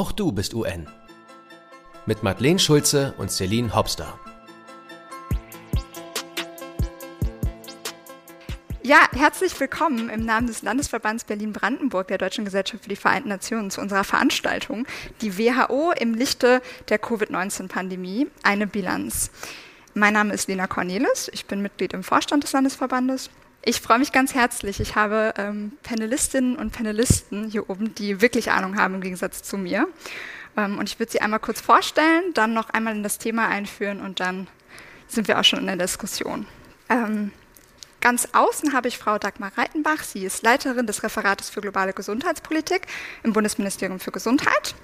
Auch du bist UN. Mit Madeleine Schulze und Celine Hopster. Ja, herzlich willkommen im Namen des Landesverbands Berlin-Brandenburg der Deutschen Gesellschaft für die Vereinten Nationen zu unserer Veranstaltung, die WHO im Lichte der Covid-19-Pandemie, eine Bilanz. Mein Name ist Lena Cornelis, ich bin Mitglied im Vorstand des Landesverbandes. Ich freue mich ganz herzlich. Ich habe ähm, Panelistinnen und Panelisten hier oben, die wirklich Ahnung haben im Gegensatz zu mir. Ähm, und ich würde sie einmal kurz vorstellen, dann noch einmal in das Thema einführen und dann sind wir auch schon in der Diskussion. Ähm, Ganz außen habe ich Frau Dagmar Reitenbach. Sie ist Leiterin des Referates für globale Gesundheitspolitik im Bundesministerium für Gesundheit.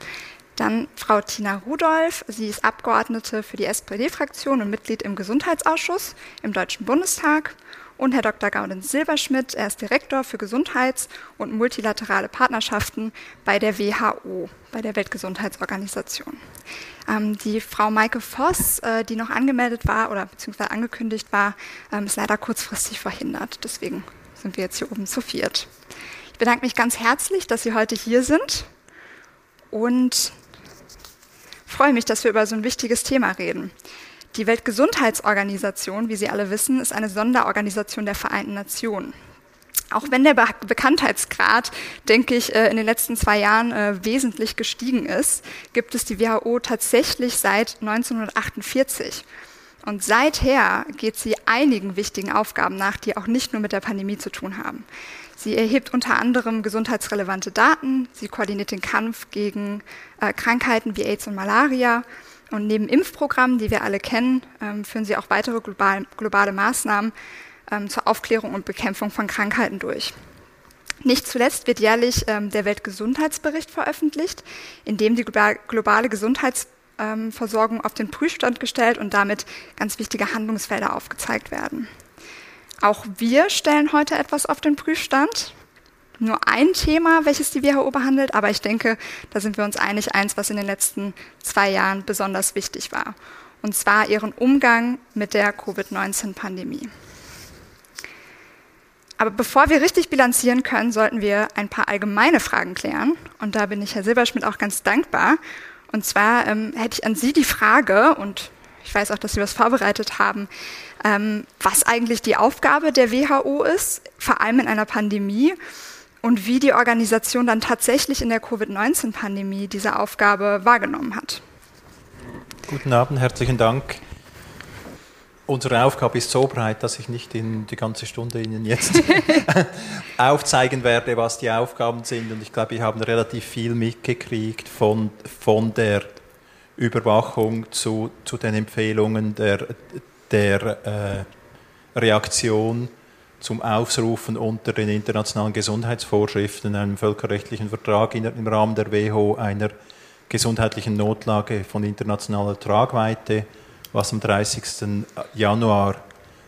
Dann Frau Tina Rudolph. Sie ist Abgeordnete für die SPD-Fraktion und Mitglied im Gesundheitsausschuss im Deutschen Bundestag. Und Herr Dr. Gaudenz Silberschmidt. Er ist Direktor für Gesundheits- und multilaterale Partnerschaften bei der WHO, bei der Weltgesundheitsorganisation. Ähm, die Frau Maike Voss, äh, die noch angemeldet war oder beziehungsweise angekündigt war, ähm, ist leider kurzfristig verhindert. Deswegen sind wir jetzt hier oben zu viert. Ich bedanke mich ganz herzlich, dass Sie heute hier sind und freue mich, dass wir über so ein wichtiges Thema reden. Die Weltgesundheitsorganisation, wie Sie alle wissen, ist eine Sonderorganisation der Vereinten Nationen. Auch wenn der Be Bekanntheitsgrad, denke ich, äh, in den letzten zwei Jahren äh, wesentlich gestiegen ist, gibt es die WHO tatsächlich seit 1948. Und seither geht sie einigen wichtigen Aufgaben nach, die auch nicht nur mit der Pandemie zu tun haben. Sie erhebt unter anderem gesundheitsrelevante Daten, sie koordiniert den Kampf gegen äh, Krankheiten wie AIDS und Malaria. Und neben Impfprogrammen, die wir alle kennen, ähm, führen sie auch weitere global, globale Maßnahmen, ähm, zur Aufklärung und Bekämpfung von Krankheiten durch. Nicht zuletzt wird jährlich ähm, der Weltgesundheitsbericht veröffentlicht, in dem die globale Gesundheitsversorgung auf den Prüfstand gestellt und damit ganz wichtige Handlungsfelder aufgezeigt werden. Auch wir stellen heute etwas auf den Prüfstand. Nur ein Thema, welches die WHO behandelt, aber ich denke, da sind wir uns einig, eins, was in den letzten zwei Jahren besonders wichtig war. Und zwar ihren Umgang mit der Covid-19-Pandemie. Aber bevor wir richtig bilanzieren können, sollten wir ein paar allgemeine Fragen klären. Und da bin ich Herr Silberschmidt auch ganz dankbar. Und zwar ähm, hätte ich an Sie die Frage, und ich weiß auch, dass Sie was vorbereitet haben, ähm, was eigentlich die Aufgabe der WHO ist, vor allem in einer Pandemie, und wie die Organisation dann tatsächlich in der Covid-19-Pandemie diese Aufgabe wahrgenommen hat. Guten Abend, herzlichen Dank. Unsere Aufgabe ist so breit, dass ich nicht in die ganze Stunde Ihnen jetzt aufzeigen werde, was die Aufgaben sind. Und ich glaube, wir haben relativ viel mitgekriegt von, von der Überwachung zu, zu den Empfehlungen der, der äh, Reaktion zum Aufrufen unter den internationalen Gesundheitsvorschriften, einem völkerrechtlichen Vertrag im Rahmen der WHO, einer gesundheitlichen Notlage von internationaler Tragweite was am 30. Januar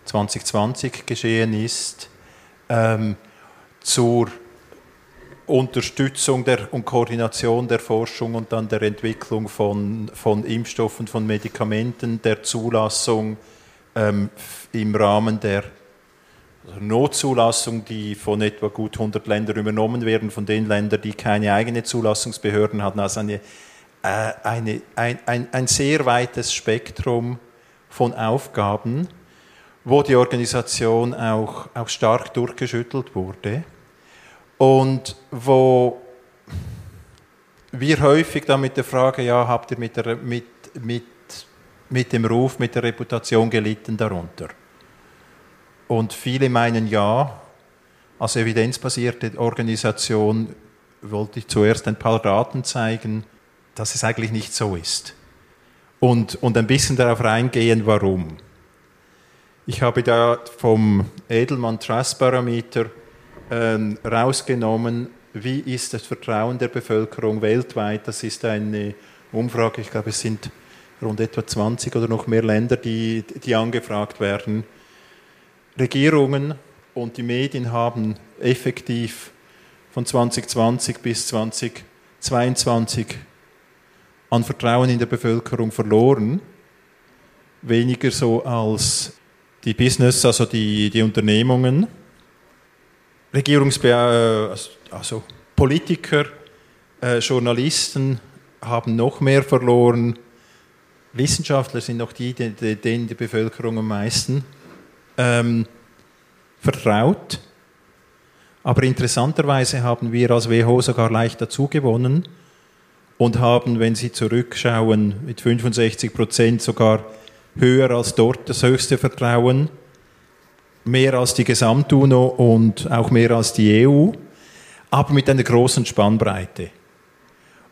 2020 geschehen ist, ähm, zur Unterstützung der, und Koordination der Forschung und dann der Entwicklung von, von Impfstoffen, von Medikamenten, der Zulassung ähm, im Rahmen der Notzulassung, die von etwa gut 100 Ländern übernommen werden, von den Ländern, die keine eigenen Zulassungsbehörden hatten, also eine äh, eine, ein, ein, ein sehr weites Spektrum von Aufgaben, wo die Organisation auch, auch stark durchgeschüttelt wurde. Und wo wir häufig dann mit der Frage, ja, habt ihr mit, der, mit, mit, mit dem Ruf, mit der Reputation gelitten darunter? Und viele meinen ja, als evidenzbasierte Organisation wollte ich zuerst ein paar Daten zeigen, dass es eigentlich nicht so ist. Und, und ein bisschen darauf reingehen, warum. Ich habe da vom Edelmann Trust Parameter äh, rausgenommen, wie ist das Vertrauen der Bevölkerung weltweit. Das ist eine Umfrage, ich glaube, es sind rund etwa 20 oder noch mehr Länder, die, die angefragt werden. Regierungen und die Medien haben effektiv von 2020 bis 2022 an Vertrauen in der Bevölkerung verloren. Weniger so als die Business, also die, die Unternehmungen. Regierungsbe äh, also Politiker, äh, Journalisten haben noch mehr verloren. Wissenschaftler sind noch die, denen die Bevölkerung am meisten ähm, vertraut. Aber interessanterweise haben wir als WHO sogar leicht dazu gewonnen und haben, wenn Sie zurückschauen, mit 65 Prozent sogar höher als dort das höchste Vertrauen, mehr als die Gesamt-UNO und auch mehr als die EU, aber mit einer großen Spannbreite.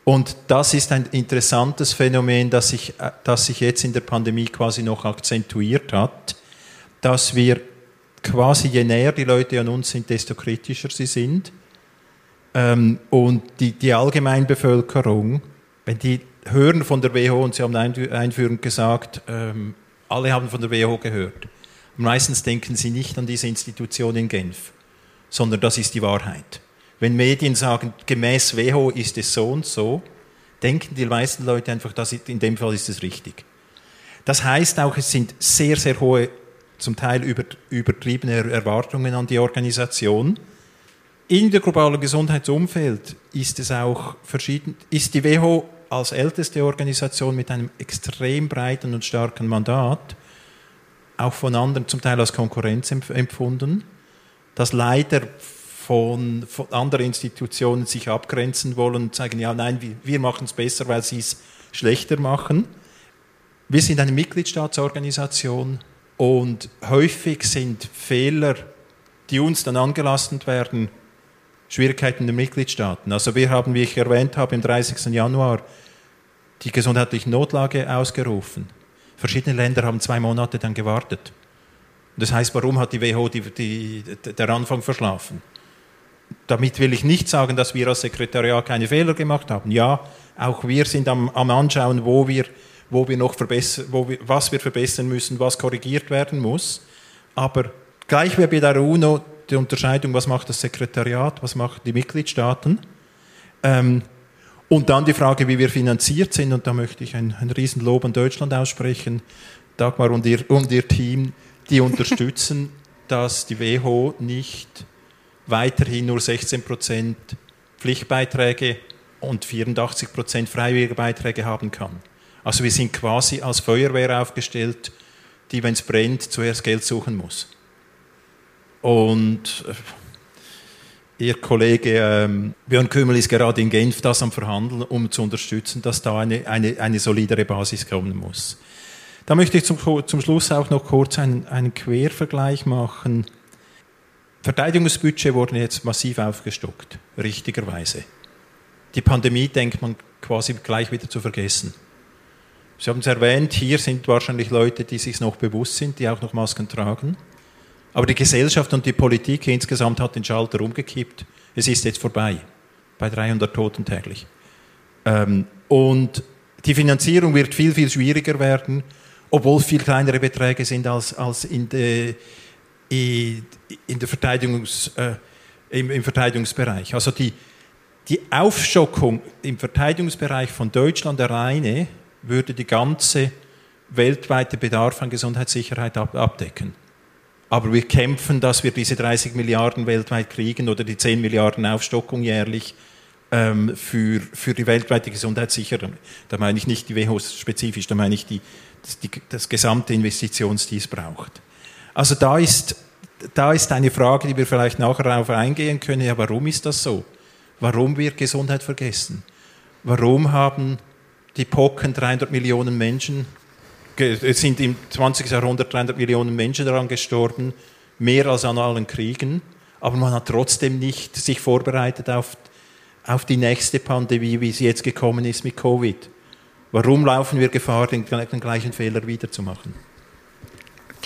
Und das ist ein interessantes Phänomen, das sich, das sich jetzt in der Pandemie quasi noch akzentuiert hat, dass wir quasi, je näher die Leute an uns sind, desto kritischer sie sind. Ähm, und die, die Allgemeinbevölkerung, wenn die hören von der WHO, und Sie haben einführend gesagt, ähm, alle haben von der WHO gehört, meistens denken sie nicht an diese Institution in Genf, sondern das ist die Wahrheit. Wenn Medien sagen, gemäß WHO ist es so und so, denken die meisten Leute einfach, dass in dem Fall ist es richtig. Das heißt auch, es sind sehr, sehr hohe, zum Teil übertriebene Erwartungen an die Organisation. In der globalen Gesundheitsumfeld ist es auch verschieden, ist die WHO als älteste Organisation mit einem extrem breiten und starken Mandat auch von anderen zum Teil als Konkurrenz empfunden, das leider von, von anderen Institutionen sich abgrenzen wollen und sagen, ja, nein, wir, wir machen es besser, weil sie es schlechter machen. Wir sind eine Mitgliedstaatsorganisation und häufig sind Fehler, die uns dann angelastet werden, Schwierigkeiten der Mitgliedstaaten. Also wir haben, wie ich erwähnt habe, im 30. Januar die gesundheitliche Notlage ausgerufen. Verschiedene Länder haben zwei Monate dann gewartet. Das heißt, warum hat die WHO die, die, der Anfang verschlafen? damit will ich nicht sagen, dass wir als Sekretariat keine Fehler gemacht haben. Ja, auch wir sind am, am Anschauen, wo wir, wo wir noch verbessern, wo wir, was wir verbessern müssen, was korrigiert werden muss. Aber gleich wie bei der UNO die Unterscheidung, was macht das Sekretariat, was machen die Mitgliedstaaten. Ähm, und dann die Frage, wie wir finanziert sind. Und da möchte ich ein, ein Riesenlob an Deutschland aussprechen. Dagmar und ihr, und ihr Team, die unterstützen, dass die WHO nicht weiterhin nur 16 Prozent Pflichtbeiträge und 84 Prozent freiwillige Beiträge haben kann. Also wir sind quasi als Feuerwehr aufgestellt, die, wenn es brennt, zuerst Geld suchen muss. Und äh, Ihr Kollege ähm, Björn Kümmel ist gerade in Genf das am Verhandeln, um zu unterstützen, dass da eine, eine, eine solidere Basis kommen muss. Da möchte ich zum, zum Schluss auch noch kurz einen, einen Quervergleich machen Verteidigungsbudget wurden jetzt massiv aufgestockt, richtigerweise. Die Pandemie denkt man quasi gleich wieder zu vergessen. Sie haben es erwähnt, hier sind wahrscheinlich Leute, die sich noch bewusst sind, die auch noch Masken tragen. Aber die Gesellschaft und die Politik insgesamt hat den Schalter umgekippt. Es ist jetzt vorbei, bei 300 Toten täglich. Ähm, und die Finanzierung wird viel, viel schwieriger werden, obwohl viel kleinere Beträge sind als, als in der in der Verteidigungs, äh, im, im, Verteidigungsbereich. Also die, die Aufstockung im Verteidigungsbereich von Deutschland alleine würde die ganze weltweite Bedarf an Gesundheitssicherheit ab, abdecken. Aber wir kämpfen, dass wir diese 30 Milliarden weltweit kriegen oder die 10 Milliarden Aufstockung jährlich ähm, für, für die weltweite Gesundheitssicherung. Da meine ich nicht die WHO spezifisch, da meine ich die, das, die, das gesamte Investitions, die es braucht. Also da ist, da ist eine Frage, die wir vielleicht nachher darauf eingehen können. Ja, warum ist das so? Warum wird Gesundheit vergessen? Warum haben die Pocken 300 Millionen Menschen, es sind im 20. Jahrhundert 300 Millionen Menschen daran gestorben, mehr als an allen Kriegen, aber man hat trotzdem nicht sich vorbereitet auf, auf die nächste Pandemie, wie sie jetzt gekommen ist mit Covid. Warum laufen wir Gefahr, den, den gleichen Fehler wiederzumachen?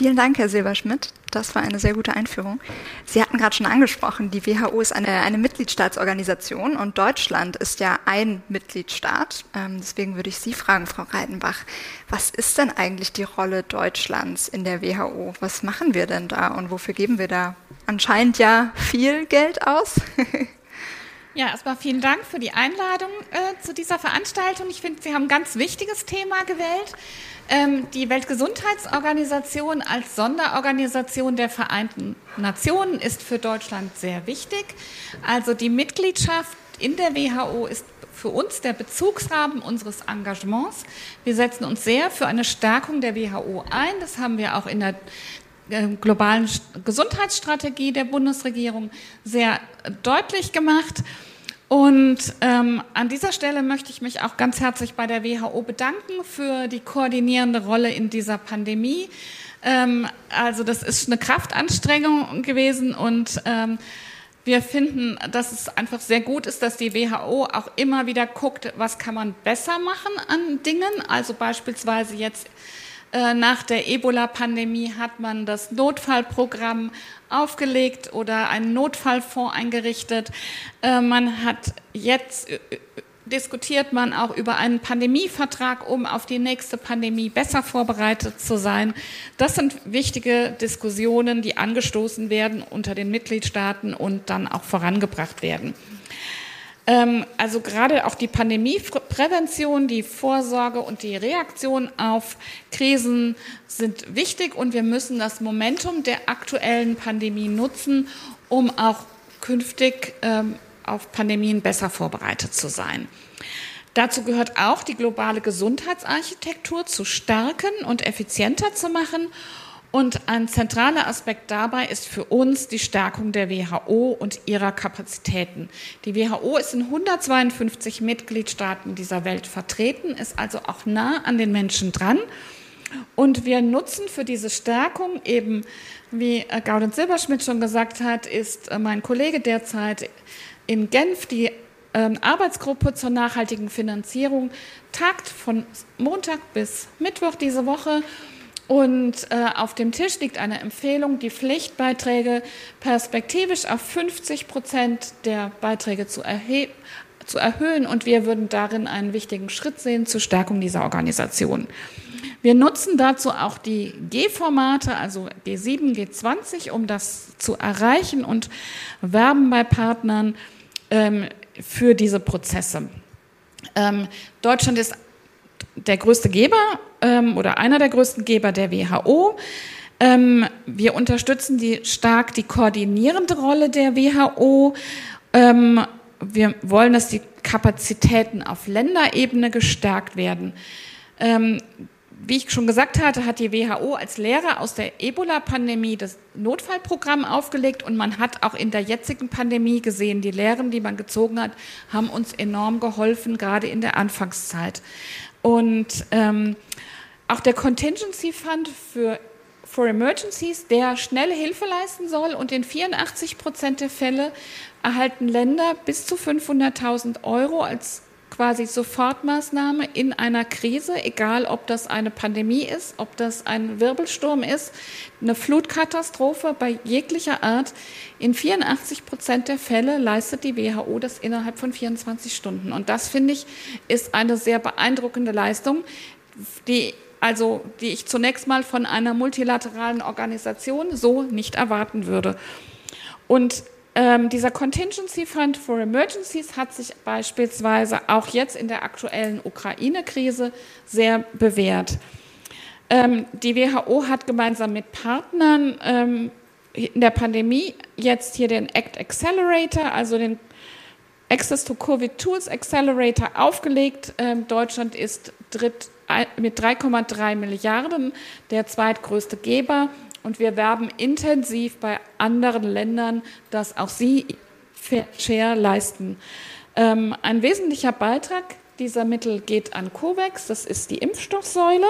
Vielen Dank, Herr Silberschmidt. Das war eine sehr gute Einführung. Sie hatten gerade schon angesprochen, die WHO ist eine, eine Mitgliedstaatsorganisation und Deutschland ist ja ein Mitgliedstaat. Ähm, deswegen würde ich Sie fragen, Frau Reitenbach, was ist denn eigentlich die Rolle Deutschlands in der WHO? Was machen wir denn da und wofür geben wir da anscheinend ja viel Geld aus? Ja, erstmal vielen Dank für die Einladung äh, zu dieser Veranstaltung. Ich finde, Sie haben ein ganz wichtiges Thema gewählt. Ähm, die Weltgesundheitsorganisation als Sonderorganisation der Vereinten Nationen ist für Deutschland sehr wichtig. Also die Mitgliedschaft in der WHO ist für uns der Bezugsrahmen unseres Engagements. Wir setzen uns sehr für eine Stärkung der WHO ein. Das haben wir auch in der globalen Gesundheitsstrategie der Bundesregierung sehr deutlich gemacht. Und ähm, an dieser Stelle möchte ich mich auch ganz herzlich bei der WHO bedanken für die koordinierende Rolle in dieser Pandemie. Ähm, also das ist eine Kraftanstrengung gewesen und ähm, wir finden, dass es einfach sehr gut ist, dass die WHO auch immer wieder guckt, was kann man besser machen an Dingen. Also beispielsweise jetzt nach der Ebola-Pandemie hat man das Notfallprogramm aufgelegt oder einen Notfallfonds eingerichtet. Äh, man hat jetzt äh, diskutiert man auch über einen Pandemievertrag, um auf die nächste Pandemie besser vorbereitet zu sein. Das sind wichtige Diskussionen, die angestoßen werden unter den Mitgliedstaaten und dann auch vorangebracht werden. Ähm, also gerade auch die Pandemieprävention, die Vorsorge und die Reaktion auf Krisen sind wichtig und wir müssen das Momentum der aktuellen Pandemie nutzen, um auch künftig ähm, auf Pandemien besser vorbereitet zu sein. Dazu gehört auch, die globale Gesundheitsarchitektur zu stärken und effizienter zu machen. Und ein zentraler Aspekt dabei ist für uns die Stärkung der WHO und ihrer Kapazitäten. Die WHO ist in 152 Mitgliedstaaten dieser Welt vertreten, ist also auch nah an den Menschen dran. Und wir nutzen für diese Stärkung eben, wie Gaudenz Silberschmidt schon gesagt hat, ist äh, mein Kollege derzeit in Genf die ähm, Arbeitsgruppe zur nachhaltigen Finanzierung tagt von Montag bis Mittwoch diese Woche. Und äh, auf dem Tisch liegt eine Empfehlung, die Pflichtbeiträge perspektivisch auf 50 Prozent der Beiträge zu, zu erhöhen. Und wir würden darin einen wichtigen Schritt sehen zur Stärkung dieser Organisation. Wir nutzen dazu auch die G-Formate, also G7, G20, um das zu erreichen und werben bei Partnern ähm, für diese Prozesse. Ähm, Deutschland ist der größte Geber ähm, oder einer der größten Geber der WHO. Ähm, wir unterstützen die, stark die koordinierende Rolle der WHO. Ähm, wir wollen, dass die Kapazitäten auf Länderebene gestärkt werden. Ähm, wie ich schon gesagt hatte, hat die WHO als Lehrer aus der Ebola-Pandemie das Notfallprogramm aufgelegt und man hat auch in der jetzigen Pandemie gesehen, die Lehren, die man gezogen hat, haben uns enorm geholfen, gerade in der Anfangszeit. Und ähm, auch der Contingency Fund für for Emergencies, der schnelle Hilfe leisten soll und in 84 Prozent der Fälle erhalten Länder bis zu 500.000 Euro als quasi Sofortmaßnahme in einer Krise, egal ob das eine Pandemie ist, ob das ein Wirbelsturm ist, eine Flutkatastrophe bei jeglicher Art. In 84 Prozent der Fälle leistet die WHO das innerhalb von 24 Stunden. Und das, finde ich, ist eine sehr beeindruckende Leistung, die also die ich zunächst mal von einer multilateralen Organisation so nicht erwarten würde. Und ähm, dieser Contingency Fund for Emergencies hat sich beispielsweise auch jetzt in der aktuellen Ukraine-Krise sehr bewährt. Ähm, die WHO hat gemeinsam mit Partnern ähm, in der Pandemie jetzt hier den ACT Accelerator, also den Access to Covid Tools Accelerator aufgelegt. Ähm, Deutschland ist dritt, mit 3,3 Milliarden der zweitgrößte Geber und wir werben intensiv bei anderen Ländern, dass auch sie Fair Share leisten. Ähm, ein wesentlicher Beitrag dieser Mittel geht an COVAX, das ist die Impfstoffsäule.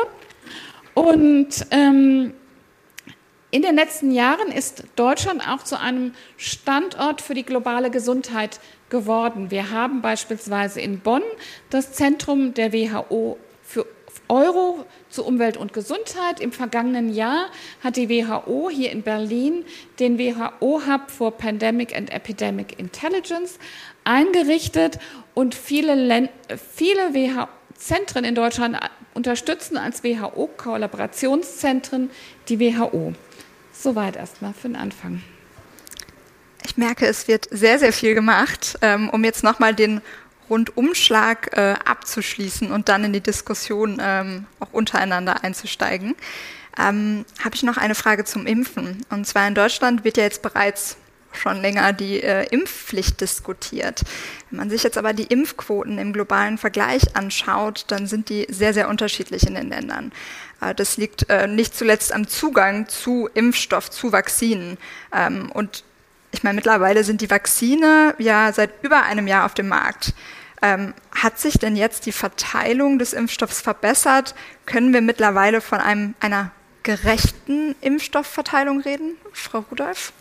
Und ähm, in den letzten Jahren ist Deutschland auch zu einem Standort für die globale Gesundheit geworden. Wir haben beispielsweise in Bonn das Zentrum der WHO Euro zu Umwelt und Gesundheit. Im vergangenen Jahr hat die WHO hier in Berlin den WHO-Hub for Pandemic and Epidemic Intelligence eingerichtet und viele, viele WHO-Zentren in Deutschland unterstützen als WHO-Kollaborationszentren die WHO. Soweit erstmal für den Anfang. Ich merke, es wird sehr, sehr viel gemacht, ähm, um jetzt nochmal den Rundumschlag äh, abzuschließen und dann in die Diskussion ähm, auch untereinander einzusteigen, ähm, habe ich noch eine Frage zum Impfen. Und zwar in Deutschland wird ja jetzt bereits schon länger die äh, Impfpflicht diskutiert. Wenn man sich jetzt aber die Impfquoten im globalen Vergleich anschaut, dann sind die sehr, sehr unterschiedlich in den Ländern. Äh, das liegt äh, nicht zuletzt am Zugang zu Impfstoff, zu Vakzinen. Ähm, und ich meine, mittlerweile sind die Vakzine ja seit über einem Jahr auf dem Markt. Ähm, hat sich denn jetzt die Verteilung des Impfstoffs verbessert? Können wir mittlerweile von einem, einer gerechten Impfstoffverteilung reden, Frau Rudolph?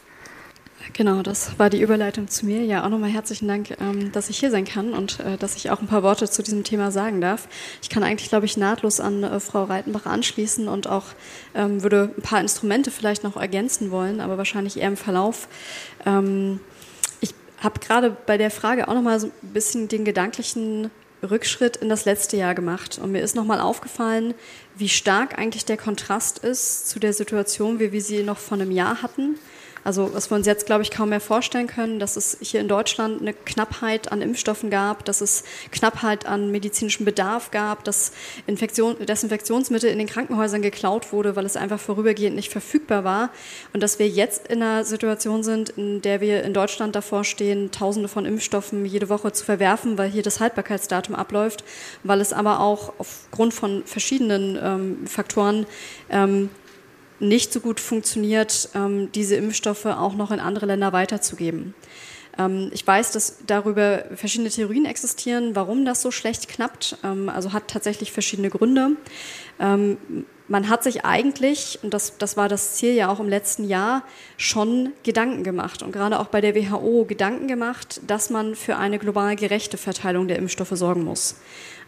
Genau, das war die Überleitung zu mir. Ja, auch nochmal herzlichen Dank, ähm, dass ich hier sein kann und äh, dass ich auch ein paar Worte zu diesem Thema sagen darf. Ich kann eigentlich, glaube ich, nahtlos an äh, Frau Reitenbach anschließen und auch ähm, würde ein paar Instrumente vielleicht noch ergänzen wollen, aber wahrscheinlich eher im Verlauf. Habe gerade bei der Frage auch nochmal so ein bisschen den gedanklichen Rückschritt in das letzte Jahr gemacht. Und mir ist nochmal aufgefallen, wie stark eigentlich der Kontrast ist zu der Situation, wie wir sie noch vor einem Jahr hatten. Also was wir uns jetzt, glaube ich, kaum mehr vorstellen können, dass es hier in Deutschland eine Knappheit an Impfstoffen gab, dass es Knappheit an medizinischem Bedarf gab, dass Infektion, Desinfektionsmittel in den Krankenhäusern geklaut wurde, weil es einfach vorübergehend nicht verfügbar war. Und dass wir jetzt in einer Situation sind, in der wir in Deutschland davor stehen, Tausende von Impfstoffen jede Woche zu verwerfen, weil hier das Haltbarkeitsdatum abläuft, weil es aber auch aufgrund von verschiedenen ähm, Faktoren ähm, nicht so gut funktioniert, ähm, diese Impfstoffe auch noch in andere Länder weiterzugeben. Ähm, ich weiß, dass darüber verschiedene Theorien existieren, warum das so schlecht klappt. Ähm, also hat tatsächlich verschiedene Gründe. Man hat sich eigentlich, und das, das war das Ziel ja auch im letzten Jahr, schon Gedanken gemacht und gerade auch bei der WHO Gedanken gemacht, dass man für eine global gerechte Verteilung der Impfstoffe sorgen muss.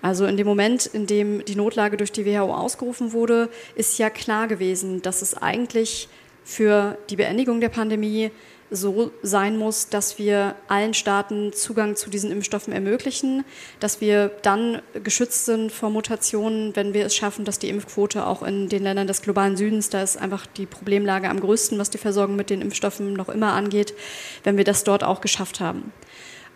Also in dem Moment, in dem die Notlage durch die WHO ausgerufen wurde, ist ja klar gewesen, dass es eigentlich für die Beendigung der Pandemie so sein muss, dass wir allen Staaten Zugang zu diesen Impfstoffen ermöglichen, dass wir dann geschützt sind vor Mutationen, wenn wir es schaffen, dass die Impfquote auch in den Ländern des globalen Südens, da ist einfach die Problemlage am größten, was die Versorgung mit den Impfstoffen noch immer angeht, wenn wir das dort auch geschafft haben.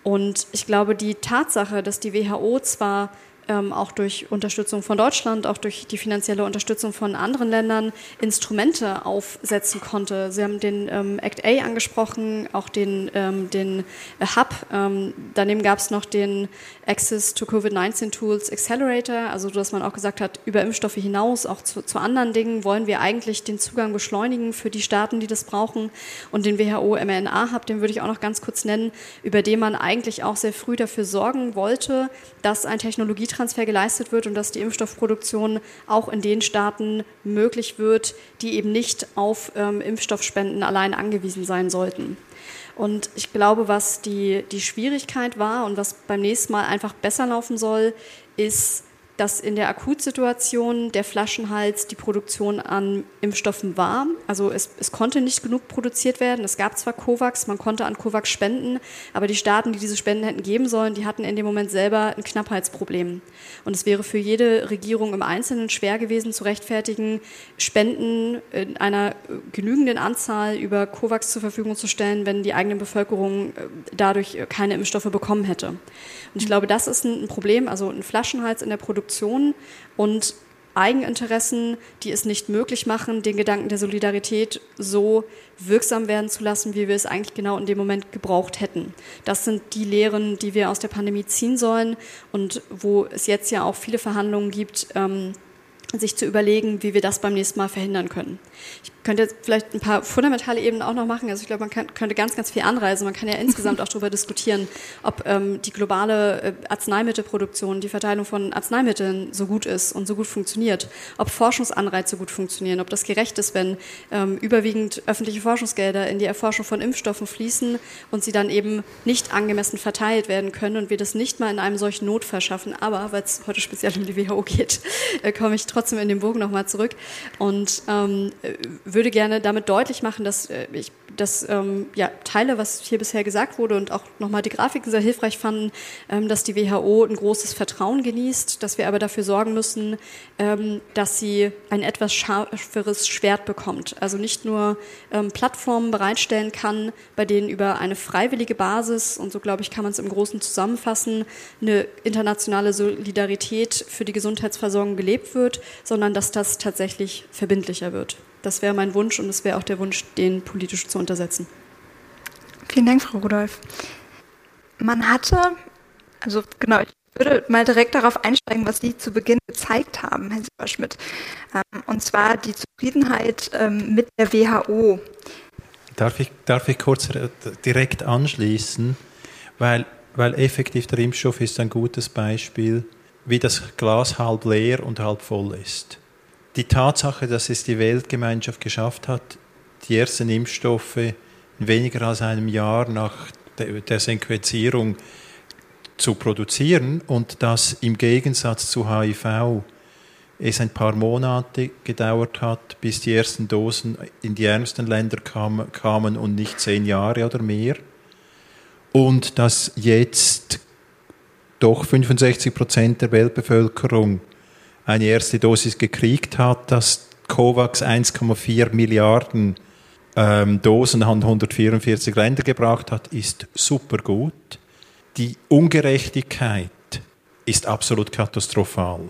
Und ich glaube, die Tatsache, dass die WHO zwar ähm, auch durch Unterstützung von Deutschland, auch durch die finanzielle Unterstützung von anderen Ländern Instrumente aufsetzen konnte. Sie haben den ähm, Act A angesprochen, auch den, ähm, den äh, Hub. Ähm, daneben gab es noch den Access to COVID-19 Tools Accelerator, also dass man auch gesagt hat, über Impfstoffe hinaus, auch zu, zu anderen Dingen, wollen wir eigentlich den Zugang beschleunigen für die Staaten, die das brauchen. Und den WHO mRNA Hub, den würde ich auch noch ganz kurz nennen, über den man eigentlich auch sehr früh dafür sorgen wollte, dass ein Technologie Technologietransfer geleistet wird und dass die Impfstoffproduktion auch in den Staaten möglich wird, die eben nicht auf ähm, Impfstoffspenden allein angewiesen sein sollten. Und ich glaube, was die, die Schwierigkeit war und was beim nächsten Mal einfach besser laufen soll, ist dass in der Akutsituation der Flaschenhals die Produktion an Impfstoffen war. Also es, es, konnte nicht genug produziert werden. Es gab zwar COVAX, man konnte an COVAX spenden, aber die Staaten, die diese Spenden hätten geben sollen, die hatten in dem Moment selber ein Knappheitsproblem. Und es wäre für jede Regierung im Einzelnen schwer gewesen zu rechtfertigen, Spenden in einer genügenden Anzahl über COVAX zur Verfügung zu stellen, wenn die eigene Bevölkerung äh, dadurch keine Impfstoffe bekommen hätte. Und ich glaube, das ist ein Problem, also ein Flaschenhals in der Produktion Produktion und Eigeninteressen, die es nicht möglich machen, den Gedanken der Solidarität so wirksam werden zu lassen, wie wir es eigentlich genau in dem Moment gebraucht hätten. Das sind die Lehren, die wir aus der Pandemie ziehen sollen und wo es jetzt ja auch viele Verhandlungen gibt, ähm, sich zu überlegen, wie wir das beim nächsten Mal verhindern können. Ich könnte jetzt vielleicht ein paar fundamentale Ebenen auch noch machen. Also ich glaube, man kann, könnte ganz, ganz viel anreisen. Man kann ja insgesamt auch darüber diskutieren, ob ähm, die globale äh, Arzneimittelproduktion, die Verteilung von Arzneimitteln so gut ist und so gut funktioniert, ob Forschungsanreize gut funktionieren, ob das gerecht ist, wenn ähm, überwiegend öffentliche Forschungsgelder in die Erforschung von Impfstoffen fließen und sie dann eben nicht angemessen verteilt werden können und wir das nicht mal in einem solchen Notfall schaffen. Aber, weil es heute speziell um die WHO geht, äh, komme ich trotzdem in den Bogen nochmal zurück und ähm, würde gerne damit deutlich machen, dass äh, ich das ähm, ja, teile, was hier bisher gesagt wurde und auch nochmal die Grafiken sehr hilfreich fanden, ähm, dass die WHO ein großes Vertrauen genießt, dass wir aber dafür sorgen müssen, ähm, dass sie ein etwas schärferes Schwert bekommt. Also nicht nur ähm, Plattformen bereitstellen kann, bei denen über eine freiwillige Basis, und so glaube ich, kann man es im Großen zusammenfassen, eine internationale Solidarität für die Gesundheitsversorgung gelebt wird, sondern dass das tatsächlich verbindlicher wird. Das wäre mein Wunsch und es wäre auch der Wunsch, den politisch zu untersetzen. Vielen Dank, Frau Rudolph. Man hatte, also genau, ich würde mal direkt darauf einsteigen, was Sie zu Beginn gezeigt haben, Herr Silberschmidt. Ähm, und zwar die Zufriedenheit ähm, mit der WHO. Darf ich, darf ich kurz direkt anschließen, weil, weil effektiv der Impfstoff ist ein gutes Beispiel, wie das Glas halb leer und halb voll ist. Die Tatsache, dass es die Weltgemeinschaft geschafft hat, die ersten Impfstoffe in weniger als einem Jahr nach der Sequenzierung zu produzieren und dass im Gegensatz zu HIV es ein paar Monate gedauert hat, bis die ersten Dosen in die ärmsten Länder kam, kamen und nicht zehn Jahre oder mehr. Und dass jetzt doch 65 Prozent der Weltbevölkerung eine erste Dosis gekriegt hat, dass COVAX 1,4 Milliarden ähm, Dosen an 144 Länder gebracht hat, ist super gut. Die Ungerechtigkeit ist absolut katastrophal.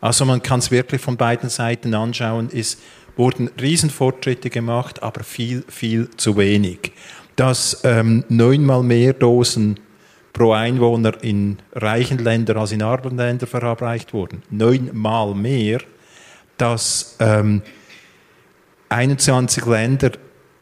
Also man kann es wirklich von beiden Seiten anschauen. Es wurden Riesenfortschritte gemacht, aber viel, viel zu wenig. Dass ähm, neunmal mehr Dosen pro Einwohner in reichen Ländern als in armen Ländern verabreicht wurden, neunmal mehr, dass ähm, 21 Länder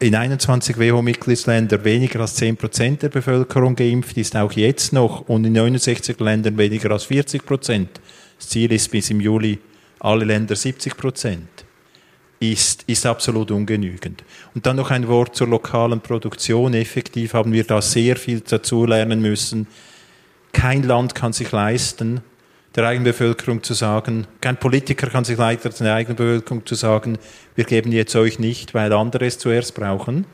in 21 WHO-Mitgliedsländern weniger als 10 Prozent der Bevölkerung geimpft ist, auch jetzt noch, und in 69 Ländern weniger als 40 Prozent. Das Ziel ist bis im Juli alle Länder 70 Prozent. Ist, ist absolut ungenügend. Und dann noch ein Wort zur lokalen Produktion. Effektiv haben wir da sehr viel dazu lernen müssen. Kein Land kann sich leisten, der eigenen Bevölkerung zu sagen, kein Politiker kann sich leisten, der eigenen Bevölkerung zu sagen, wir geben jetzt euch nicht, weil andere es zuerst brauchen.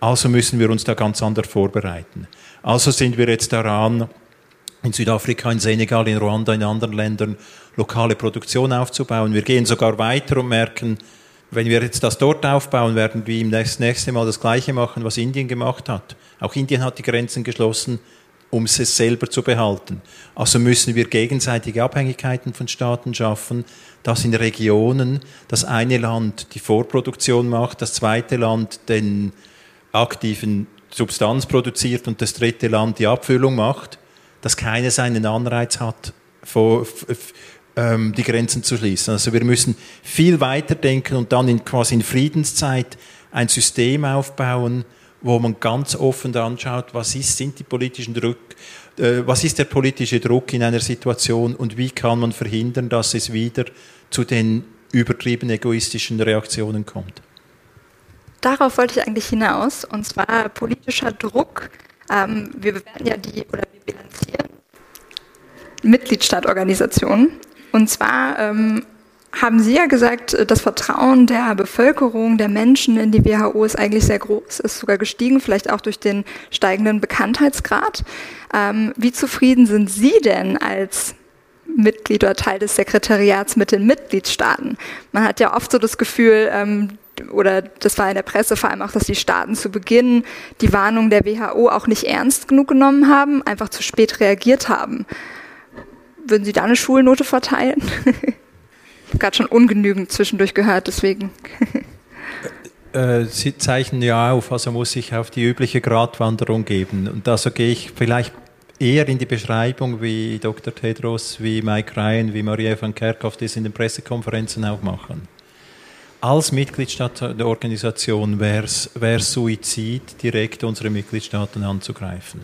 Also müssen wir uns da ganz anders vorbereiten. Also sind wir jetzt daran, in Südafrika, in Senegal, in Ruanda, in anderen Ländern lokale Produktion aufzubauen. Wir gehen sogar weiter und merken, wenn wir jetzt das dort aufbauen, werden wir im nächsten Mal das Gleiche machen, was Indien gemacht hat. Auch Indien hat die Grenzen geschlossen, um es selber zu behalten. Also müssen wir gegenseitige Abhängigkeiten von Staaten schaffen, dass in Regionen das eine Land die Vorproduktion macht, das zweite Land den aktiven Substanz produziert und das dritte Land die Abfüllung macht dass keines einen Anreiz hat, ähm, die Grenzen zu schließen. Also wir müssen viel weiter denken und dann in, quasi in Friedenszeit ein System aufbauen, wo man ganz offen anschaut, was ist, sind die politischen Druck, äh, was ist der politische Druck in einer Situation und wie kann man verhindern, dass es wieder zu den übertrieben egoistischen Reaktionen kommt. Darauf wollte ich eigentlich hinaus, und zwar politischer Druck. Ähm, wir bewerten ja die, oder bilanzieren Mitgliedstaatorganisationen. Und zwar ähm, haben Sie ja gesagt, das Vertrauen der Bevölkerung, der Menschen in die WHO ist eigentlich sehr groß, ist sogar gestiegen, vielleicht auch durch den steigenden Bekanntheitsgrad. Ähm, wie zufrieden sind Sie denn als Mitglied oder Teil des Sekretariats mit den Mitgliedstaaten? Man hat ja oft so das Gefühl, ähm, oder das war in der Presse vor allem auch, dass die Staaten zu Beginn die Warnung der WHO auch nicht ernst genug genommen haben, einfach zu spät reagiert haben. Würden Sie da eine Schulnote verteilen? ich habe gerade schon ungenügend zwischendurch gehört, deswegen. Äh, Sie zeichnen ja auf, also muss ich auf die übliche Gratwanderung geben. Und also gehe ich vielleicht eher in die Beschreibung, wie Dr. Tedros, wie Mike Ryan, wie Maria van Kerkhoff das in den Pressekonferenzen auch machen als Mitgliedstaat der Organisation wäre es Suizid, direkt unsere Mitgliedstaaten anzugreifen.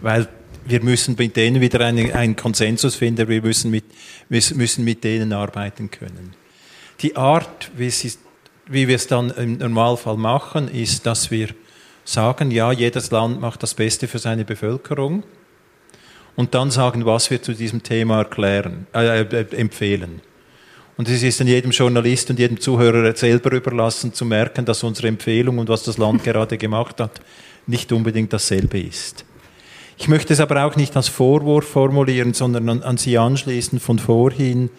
Weil wir müssen mit denen wieder einen, einen Konsensus finden, wir müssen mit, müssen mit denen arbeiten können. Die Art, wie, sie, wie wir es dann im Normalfall machen, ist, dass wir sagen, ja, jedes Land macht das Beste für seine Bevölkerung und dann sagen, was wir zu diesem Thema erklären, äh, äh empfehlen. Und es ist dann jedem Journalist und jedem Zuhörer selber überlassen zu merken, dass unsere Empfehlung und was das Land gerade gemacht hat, nicht unbedingt dasselbe ist. Ich möchte es aber auch nicht als Vorwurf formulieren, sondern an, an Sie anschließen von vorhin.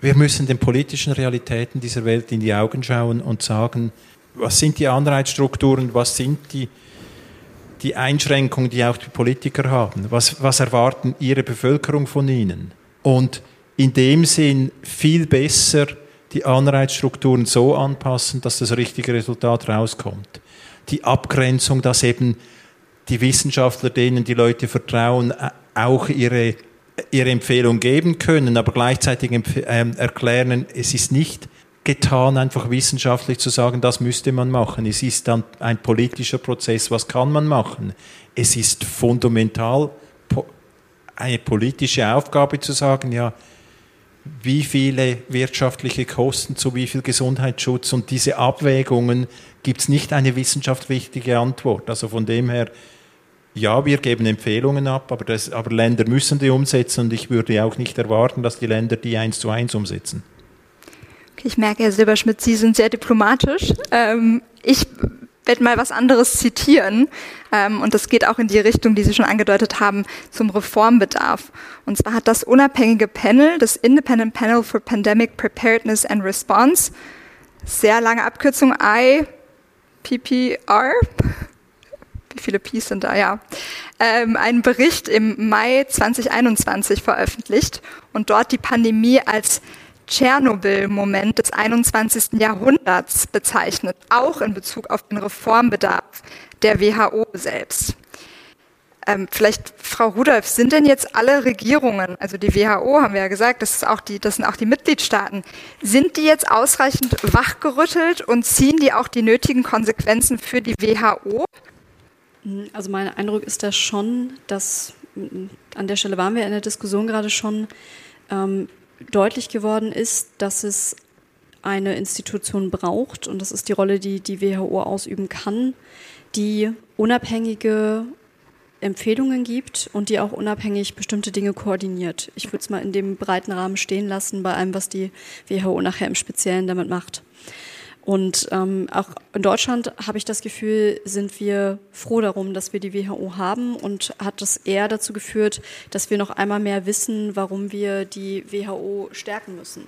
Wir müssen den politischen Realitäten dieser Welt in die Augen schauen und sagen, was sind die Anreizstrukturen, was sind die, die Einschränkungen, die auch die Politiker haben? Was, was erwarten ihre Bevölkerung von ihnen? Und in dem Sinn viel besser die Anreizstrukturen so anpassen, dass das richtige Resultat rauskommt. Die Abgrenzung, dass eben die Wissenschaftler, denen die Leute vertrauen, auch ihre, ihre Empfehlung geben können, aber gleichzeitig ähm, erklären, es ist nicht getan, einfach wissenschaftlich zu sagen, das müsste man machen. Es ist dann ein politischer Prozess, was kann man machen? Es ist fundamental eine politische Aufgabe zu sagen, ja, wie viele wirtschaftliche Kosten zu wie viel Gesundheitsschutz und diese Abwägungen gibt es nicht eine wissenschaftliche Antwort. Also von dem her, ja, wir geben Empfehlungen ab, aber, das, aber Länder müssen die umsetzen und ich würde auch nicht erwarten, dass die Länder die eins zu eins umsetzen. Ich merke, Herr Silberschmidt, Sie sind sehr diplomatisch. Ähm, ich werde mal was anderes zitieren. Ähm, und das geht auch in die Richtung, die Sie schon angedeutet haben, zum Reformbedarf. Und zwar hat das unabhängige Panel, das Independent Panel for Pandemic Preparedness and Response, sehr lange Abkürzung IPPR, wie viele Ps sind da, ja, ähm, einen Bericht im Mai 2021 veröffentlicht und dort die Pandemie als Tschernobyl-Moment des 21. Jahrhunderts bezeichnet, auch in Bezug auf den Reformbedarf der WHO selbst. Ähm, vielleicht, Frau Rudolph, sind denn jetzt alle Regierungen, also die WHO haben wir ja gesagt, das, ist auch die, das sind auch die Mitgliedstaaten, sind die jetzt ausreichend wachgerüttelt und ziehen die auch die nötigen Konsequenzen für die WHO? Also mein Eindruck ist da schon, dass an der Stelle waren wir in der Diskussion gerade schon, ähm, deutlich geworden ist, dass es eine Institution braucht, und das ist die Rolle, die die WHO ausüben kann, die unabhängige Empfehlungen gibt und die auch unabhängig bestimmte Dinge koordiniert. Ich würde es mal in dem breiten Rahmen stehen lassen, bei allem, was die WHO nachher im Speziellen damit macht. Und ähm, auch in Deutschland habe ich das Gefühl, sind wir froh darum, dass wir die WHO haben. Und hat das eher dazu geführt, dass wir noch einmal mehr wissen, warum wir die WHO stärken müssen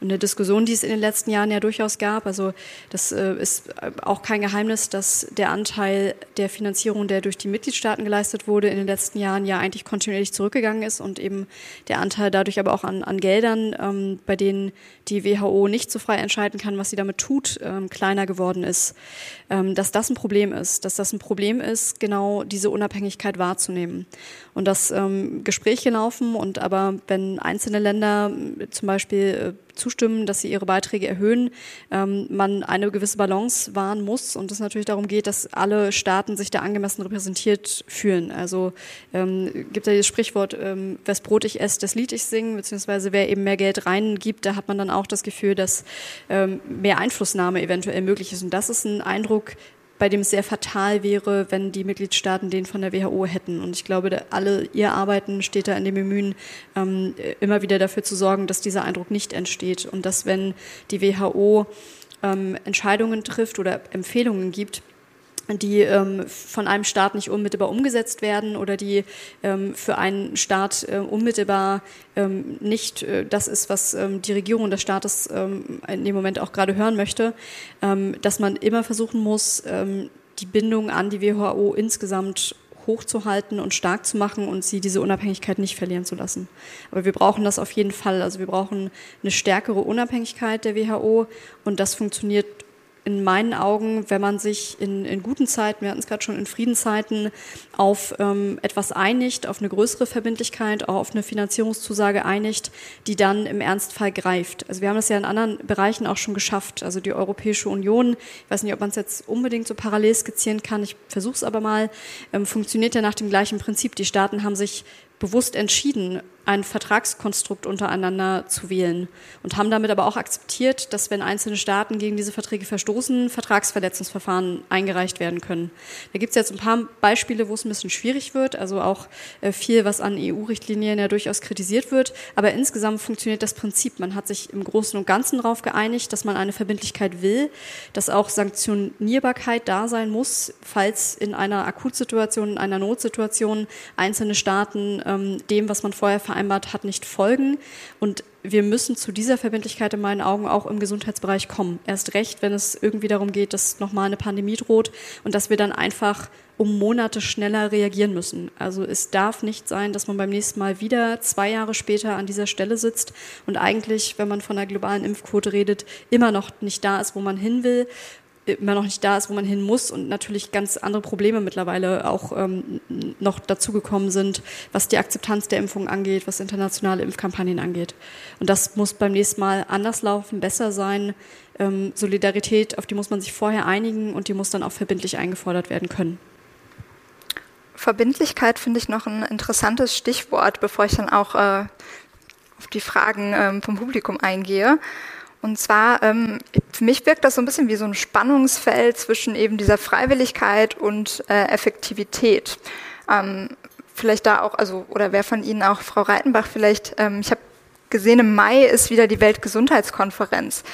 und eine Diskussion, die es in den letzten Jahren ja durchaus gab. Also das äh, ist äh, auch kein Geheimnis, dass der Anteil der Finanzierung, der durch die Mitgliedstaaten geleistet wurde, in den letzten Jahren ja eigentlich kontinuierlich zurückgegangen ist und eben der Anteil dadurch aber auch an, an Geldern, ähm, bei denen die WHO nicht so frei entscheiden kann, was sie damit tut, ähm, kleiner geworden ist. Ähm, dass das ein Problem ist, dass das ein Problem ist, genau diese Unabhängigkeit wahrzunehmen. Und dass ähm, Gespräche laufen und aber wenn einzelne Länder zum Beispiel äh, zustimmen, dass sie ihre Beiträge erhöhen, ähm, man eine gewisse Balance wahren muss und es natürlich darum geht, dass alle Staaten sich da angemessen repräsentiert fühlen. Also ähm, gibt ja dieses Sprichwort, ähm, wes Brot ich esse, das Lied ich singe, beziehungsweise wer eben mehr Geld reingibt, da hat man dann auch das Gefühl, dass ähm, mehr Einflussnahme eventuell möglich ist. Und das ist ein Eindruck, bei dem es sehr fatal wäre, wenn die Mitgliedstaaten den von der WHO hätten. Und ich glaube, alle ihr Arbeiten steht da in dem Bemühen, ähm, immer wieder dafür zu sorgen, dass dieser Eindruck nicht entsteht und dass, wenn die WHO ähm, Entscheidungen trifft oder Empfehlungen gibt, die ähm, von einem Staat nicht unmittelbar umgesetzt werden oder die ähm, für einen Staat äh, unmittelbar ähm, nicht äh, das ist, was ähm, die Regierung des Staates ähm, in dem Moment auch gerade hören möchte, ähm, dass man immer versuchen muss, die Bindung an die WHO insgesamt hochzuhalten und stark zu machen und sie diese Unabhängigkeit nicht verlieren zu lassen. Aber wir brauchen das auf jeden Fall. Also wir brauchen eine stärkere Unabhängigkeit der WHO und das funktioniert in meinen Augen, wenn man sich in, in guten Zeiten, wir hatten es gerade schon in Friedenszeiten, auf ähm, etwas einigt, auf eine größere Verbindlichkeit, auch auf eine Finanzierungszusage einigt, die dann im Ernstfall greift. Also wir haben das ja in anderen Bereichen auch schon geschafft. Also die Europäische Union, ich weiß nicht, ob man es jetzt unbedingt so parallel skizzieren kann, ich versuche es aber mal, ähm, funktioniert ja nach dem gleichen Prinzip. Die Staaten haben sich bewusst entschieden, ein Vertragskonstrukt untereinander zu wählen und haben damit aber auch akzeptiert, dass wenn einzelne Staaten gegen diese Verträge verstoßen, Vertragsverletzungsverfahren eingereicht werden können. Da gibt es jetzt ein paar Beispiele, wo es ein bisschen schwierig wird, also auch äh, viel, was an EU-Richtlinien ja durchaus kritisiert wird, aber insgesamt funktioniert das Prinzip. Man hat sich im Großen und Ganzen darauf geeinigt, dass man eine Verbindlichkeit will, dass auch Sanktionierbarkeit da sein muss, falls in einer Akutsituation, in einer Notsituation einzelne Staaten ähm, dem, was man vorher vereinbart hat, nicht folgen. Und wir müssen zu dieser Verbindlichkeit in meinen Augen auch im Gesundheitsbereich kommen. Erst recht, wenn es irgendwie darum geht, dass nochmal eine Pandemie droht und dass wir dann einfach um Monate schneller reagieren müssen. Also es darf nicht sein, dass man beim nächsten Mal wieder zwei Jahre später an dieser Stelle sitzt und eigentlich, wenn man von einer globalen Impfquote redet, immer noch nicht da ist, wo man hin will immer noch nicht da ist, wo man hin muss und natürlich ganz andere Probleme mittlerweile auch ähm, noch dazugekommen sind, was die Akzeptanz der Impfung angeht, was internationale Impfkampagnen angeht. Und das muss beim nächsten Mal anders laufen, besser sein. Ähm, Solidarität, auf die muss man sich vorher einigen und die muss dann auch verbindlich eingefordert werden können. Verbindlichkeit finde ich noch ein interessantes Stichwort, bevor ich dann auch äh, auf die Fragen ähm, vom Publikum eingehe. Und zwar, ähm, für mich wirkt das so ein bisschen wie so ein Spannungsfeld zwischen eben dieser Freiwilligkeit und äh, Effektivität. Ähm, vielleicht da auch, also, oder wer von Ihnen auch, Frau Reitenbach, vielleicht, ähm, ich habe gesehen, im Mai ist wieder die Weltgesundheitskonferenz.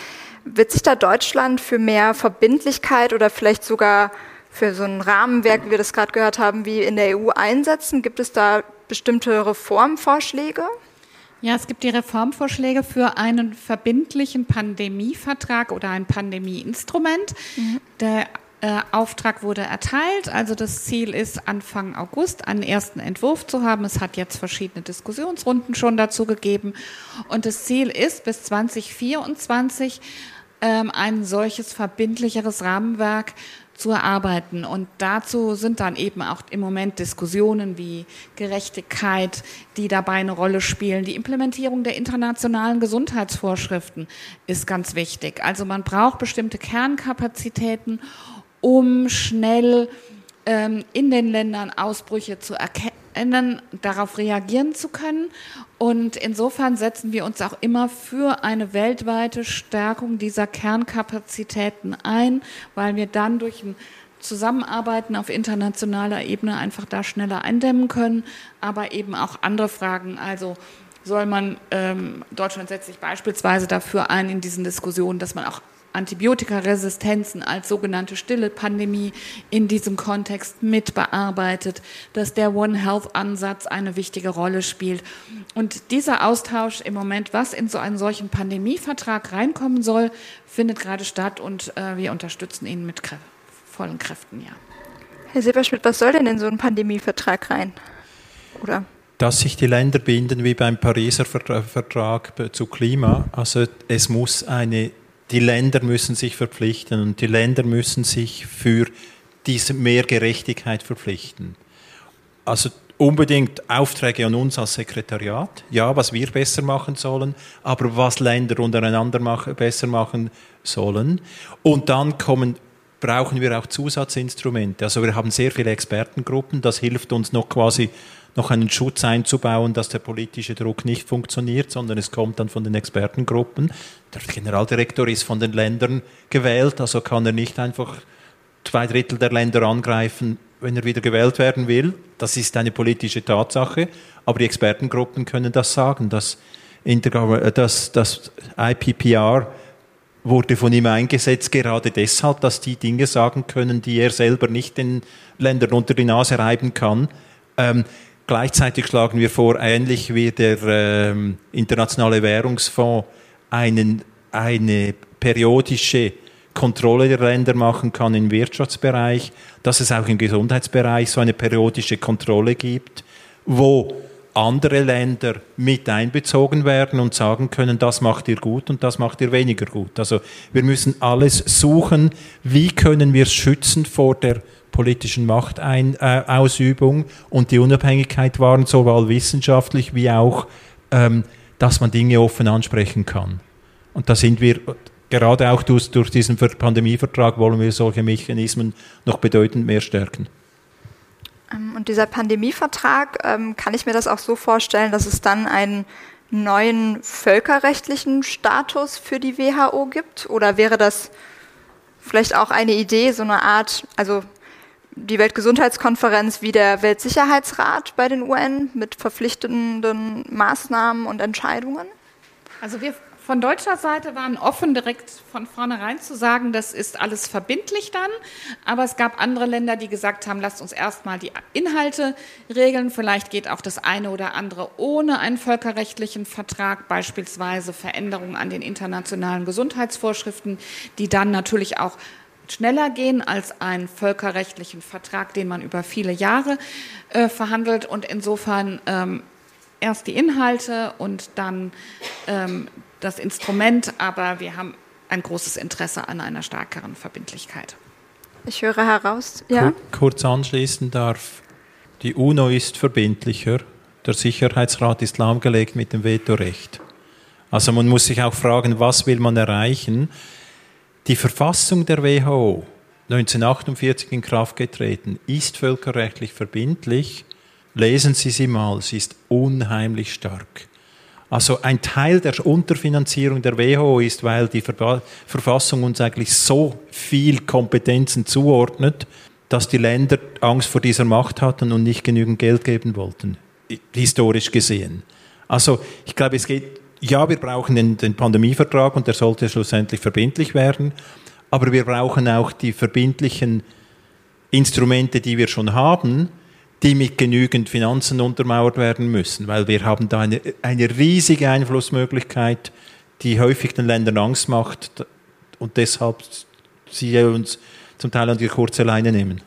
Wird sich da Deutschland für mehr Verbindlichkeit oder vielleicht sogar für so ein Rahmenwerk, wie wir das gerade gehört haben, wie in der EU einsetzen? Gibt es da bestimmte Reformvorschläge? Ja, es gibt die Reformvorschläge für einen verbindlichen Pandemievertrag oder ein Pandemieinstrument. Mhm. Der äh, Auftrag wurde erteilt. Also das Ziel ist, Anfang August einen ersten Entwurf zu haben. Es hat jetzt verschiedene Diskussionsrunden schon dazu gegeben. Und das Ziel ist, bis 2024 ähm, ein solches verbindlicheres Rahmenwerk zu erarbeiten. Und dazu sind dann eben auch im Moment Diskussionen wie Gerechtigkeit, die dabei eine Rolle spielen. Die Implementierung der internationalen Gesundheitsvorschriften ist ganz wichtig. Also man braucht bestimmte Kernkapazitäten, um schnell ähm, in den Ländern Ausbrüche zu erkennen, darauf reagieren zu können. Und insofern setzen wir uns auch immer für eine weltweite Stärkung dieser Kernkapazitäten ein, weil wir dann durch ein Zusammenarbeiten auf internationaler Ebene einfach da schneller eindämmen können, aber eben auch andere Fragen. Also soll man, ähm, Deutschland setzt sich beispielsweise dafür ein in diesen Diskussionen, dass man auch Antibiotikaresistenzen als sogenannte stille Pandemie in diesem Kontext mit bearbeitet, dass der One Health Ansatz eine wichtige Rolle spielt. Und dieser Austausch im Moment, was in so einen solchen Pandemievertrag reinkommen soll, findet gerade statt und äh, wir unterstützen ihn mit Krä vollen Kräften, ja. Herr Silberschmidt, was soll denn in so einen Pandemievertrag rein? Oder? dass sich die Länder binden wie beim Pariser Vertrag zu Klima. Also es muss eine die Länder müssen sich verpflichten und die Länder müssen sich für diese mehr Gerechtigkeit verpflichten. Also unbedingt Aufträge an uns als Sekretariat, ja, was wir besser machen sollen, aber was Länder untereinander machen, besser machen sollen. Und dann kommen, brauchen wir auch Zusatzinstrumente. Also wir haben sehr viele Expertengruppen, das hilft uns noch quasi noch einen Schutz einzubauen, dass der politische Druck nicht funktioniert, sondern es kommt dann von den Expertengruppen. Der Generaldirektor ist von den Ländern gewählt, also kann er nicht einfach zwei Drittel der Länder angreifen, wenn er wieder gewählt werden will. Das ist eine politische Tatsache, aber die Expertengruppen können das sagen. Das, das, das IPPR wurde von ihm eingesetzt, gerade deshalb, dass die Dinge sagen können, die er selber nicht den Ländern unter die Nase reiben kann. Ähm, Gleichzeitig schlagen wir vor, ähnlich wie der ähm, Internationale Währungsfonds einen, eine periodische Kontrolle der Länder machen kann im Wirtschaftsbereich, dass es auch im Gesundheitsbereich so eine periodische Kontrolle gibt, wo andere Länder mit einbezogen werden und sagen können, das macht ihr gut und das macht ihr weniger gut. Also wir müssen alles suchen, wie können wir schützen vor der politischen Machtausübung äh, und die Unabhängigkeit wahren, sowohl wissenschaftlich wie auch, ähm, dass man Dinge offen ansprechen kann. Und da sind wir gerade auch durch, durch diesen Pandemievertrag wollen wir solche Mechanismen noch bedeutend mehr stärken. Ähm, und dieser Pandemievertrag, ähm, kann ich mir das auch so vorstellen, dass es dann einen neuen völkerrechtlichen Status für die WHO gibt? Oder wäre das vielleicht auch eine Idee, so eine Art, also die Weltgesundheitskonferenz wie der Weltsicherheitsrat bei den UN mit verpflichtenden Maßnahmen und Entscheidungen? Also wir von deutscher Seite waren offen, direkt von vornherein zu sagen, das ist alles verbindlich dann. Aber es gab andere Länder, die gesagt haben, lasst uns erstmal die Inhalte regeln. Vielleicht geht auch das eine oder andere ohne einen völkerrechtlichen Vertrag, beispielsweise Veränderungen an den internationalen Gesundheitsvorschriften, die dann natürlich auch schneller gehen als einen völkerrechtlichen Vertrag, den man über viele Jahre äh, verhandelt. Und insofern ähm, erst die Inhalte und dann ähm, das Instrument. Aber wir haben ein großes Interesse an einer stärkeren Verbindlichkeit. Ich höre heraus, ja. Kurz anschließen darf, die UNO ist verbindlicher, der Sicherheitsrat ist lahmgelegt mit dem Vetorecht. Also man muss sich auch fragen, was will man erreichen? Die Verfassung der WHO, 1948 in Kraft getreten, ist völkerrechtlich verbindlich. Lesen Sie sie mal, sie ist unheimlich stark. Also ein Teil der Unterfinanzierung der WHO ist, weil die Verfassung uns eigentlich so viel Kompetenzen zuordnet, dass die Länder Angst vor dieser Macht hatten und nicht genügend Geld geben wollten, historisch gesehen. Also ich glaube, es geht, ja, wir brauchen den, den Pandemievertrag und der sollte schlussendlich verbindlich werden, aber wir brauchen auch die verbindlichen Instrumente, die wir schon haben, die mit genügend Finanzen untermauert werden müssen, weil wir haben da eine, eine riesige Einflussmöglichkeit, die häufig den Ländern Angst macht und deshalb sie uns zum Teil an die kurze Leine nehmen.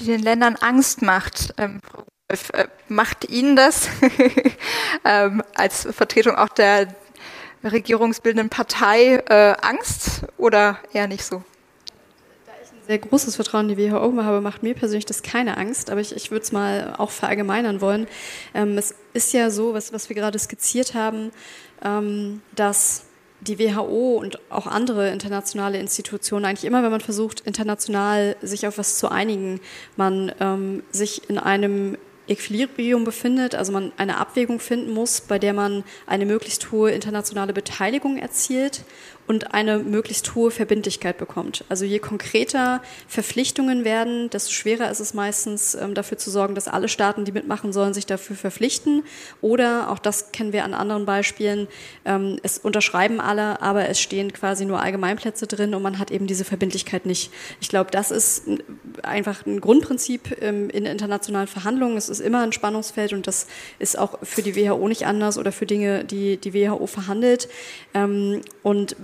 Die den Ländern Angst macht. Ähm, äh, macht Ihnen das ähm, als Vertretung auch der regierungsbildenden Partei äh, Angst oder eher nicht so? sehr großes Vertrauen in die WHO habe, macht mir persönlich das keine Angst, aber ich, ich würde es mal auch verallgemeinern wollen. Ähm, es ist ja so, was, was wir gerade skizziert haben, ähm, dass die WHO und auch andere internationale Institutionen eigentlich immer, wenn man versucht, international sich auf was zu einigen, man ähm, sich in einem Equilibrium befindet, also man eine Abwägung finden muss, bei der man eine möglichst hohe internationale Beteiligung erzielt und eine möglichst hohe Verbindlichkeit bekommt. Also je konkreter Verpflichtungen werden, desto schwerer ist es meistens ähm, dafür zu sorgen, dass alle Staaten, die mitmachen sollen, sich dafür verpflichten. Oder, auch das kennen wir an anderen Beispielen, ähm, es unterschreiben alle, aber es stehen quasi nur Allgemeinplätze drin und man hat eben diese Verbindlichkeit nicht. Ich glaube, das ist einfach ein Grundprinzip ähm, in internationalen Verhandlungen. Es ist immer ein Spannungsfeld und das ist auch für die WHO nicht anders oder für Dinge, die die WHO verhandelt. Und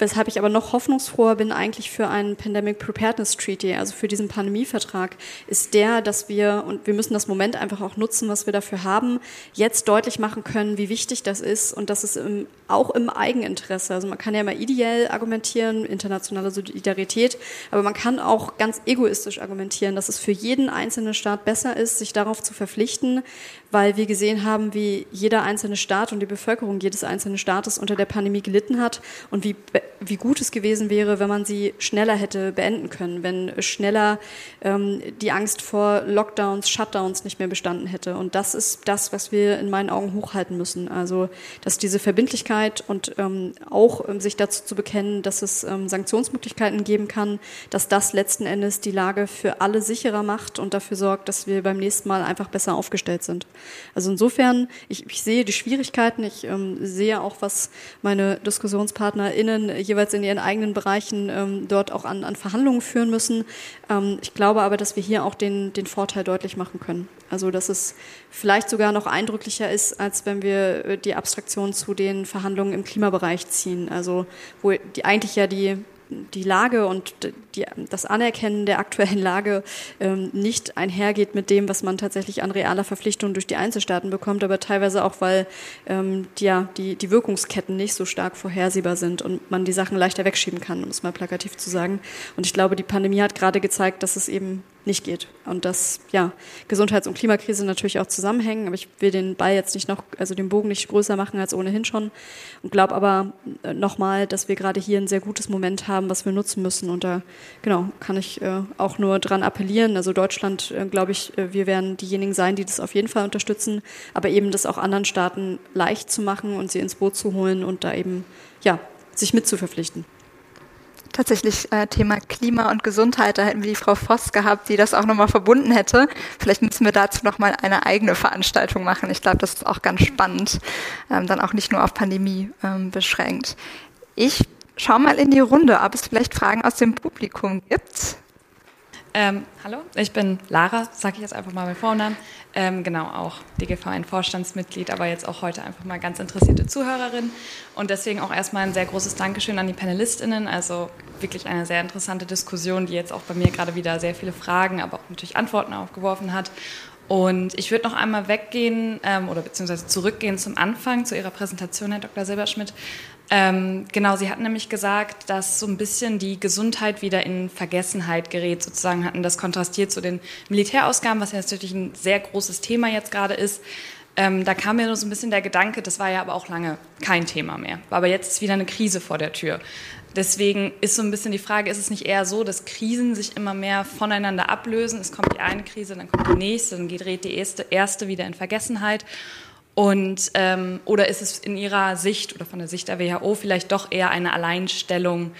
Weshalb ich aber noch hoffnungsfroher bin eigentlich für einen Pandemic Preparedness Treaty, also für diesen Pandemievertrag, ist der, dass wir, und wir müssen das Moment einfach auch nutzen, was wir dafür haben, jetzt deutlich machen können, wie wichtig das ist und dass es im, auch im Eigeninteresse, also man kann ja immer ideell argumentieren, internationale Solidarität, aber man kann auch ganz egoistisch argumentieren, dass es für jeden einzelnen Staat besser ist, sich darauf zu verpflichten, weil wir gesehen haben, wie jeder einzelne Staat und die Bevölkerung jedes einzelnen Staates unter der Pandemie gelitten hat und wie, wie gut es gewesen wäre, wenn man sie schneller hätte beenden können, wenn schneller ähm, die Angst vor Lockdowns, Shutdowns nicht mehr bestanden hätte. Und das ist das, was wir in meinen Augen hochhalten müssen. Also, dass diese Verbindlichkeit und ähm, auch ähm, sich dazu zu bekennen, dass es ähm, Sanktionsmöglichkeiten geben kann, dass das letzten Endes die Lage für alle sicherer macht und dafür sorgt, dass wir beim nächsten Mal einfach besser aufgestellt sind. Also insofern, ich, ich sehe die Schwierigkeiten, ich ähm, sehe auch, was meine DiskussionspartnerInnen jeweils in ihren eigenen Bereichen ähm, dort auch an, an Verhandlungen führen müssen. Ähm, ich glaube aber, dass wir hier auch den, den Vorteil deutlich machen können. Also dass es vielleicht sogar noch eindrücklicher ist, als wenn wir äh, die Abstraktion zu den Verhandlungen im Klimabereich ziehen. Also wo die eigentlich ja die die Lage und die, das Anerkennen der aktuellen Lage ähm, nicht einhergeht mit dem, was man tatsächlich an realer Verpflichtung durch die Einzelstaaten bekommt, aber teilweise auch, weil ähm, die, ja, die, die Wirkungsketten nicht so stark vorhersehbar sind und man die Sachen leichter wegschieben kann, um es mal plakativ zu sagen. Und ich glaube, die Pandemie hat gerade gezeigt, dass es eben nicht geht. Und dass ja, Gesundheits- und Klimakrise natürlich auch zusammenhängen, aber ich will den Ball jetzt nicht noch, also den Bogen nicht größer machen als ohnehin schon. Und glaube aber äh, nochmal, dass wir gerade hier ein sehr gutes Moment haben, was wir nutzen müssen. Und da, genau, kann ich äh, auch nur dran appellieren. Also Deutschland, äh, glaube ich, äh, wir werden diejenigen sein, die das auf jeden Fall unterstützen, aber eben das auch anderen Staaten leicht zu machen und sie ins Boot zu holen und da eben, ja, sich mitzuverpflichten tatsächlich äh, Thema Klima und Gesundheit. Da hätten wir die Frau Voss gehabt, die das auch nochmal verbunden hätte. Vielleicht müssen wir dazu nochmal eine eigene Veranstaltung machen. Ich glaube, das ist auch ganz spannend, ähm, dann auch nicht nur auf Pandemie ähm, beschränkt. Ich schaue mal in die Runde, ob es vielleicht Fragen aus dem Publikum gibt. Ähm, hallo, ich bin Lara, sage ich jetzt einfach mal mit Vornamen. Ähm, genau, auch DGV ein Vorstandsmitglied, aber jetzt auch heute einfach mal ganz interessierte Zuhörerin. Und deswegen auch erstmal ein sehr großes Dankeschön an die PanelistInnen. Also wirklich eine sehr interessante Diskussion, die jetzt auch bei mir gerade wieder sehr viele Fragen, aber auch natürlich Antworten aufgeworfen hat. Und ich würde noch einmal weggehen ähm, oder beziehungsweise zurückgehen zum Anfang, zu Ihrer Präsentation, Herr Dr. Silberschmidt. Ähm, genau, Sie hatten nämlich gesagt, dass so ein bisschen die Gesundheit wieder in Vergessenheit gerät, sozusagen hatten das kontrastiert zu den Militärausgaben, was ja natürlich ein sehr großes Thema jetzt gerade ist. Ähm, da kam mir nur so ein bisschen der Gedanke, das war ja aber auch lange kein Thema mehr. Aber jetzt ist wieder eine Krise vor der Tür. Deswegen ist so ein bisschen die Frage, ist es nicht eher so, dass Krisen sich immer mehr voneinander ablösen? Es kommt die eine Krise, dann kommt die nächste, dann gerät die erste, erste wieder in Vergessenheit. Und, ähm, oder ist es in Ihrer Sicht oder von der Sicht der WHO vielleicht doch eher eine Alleinstellung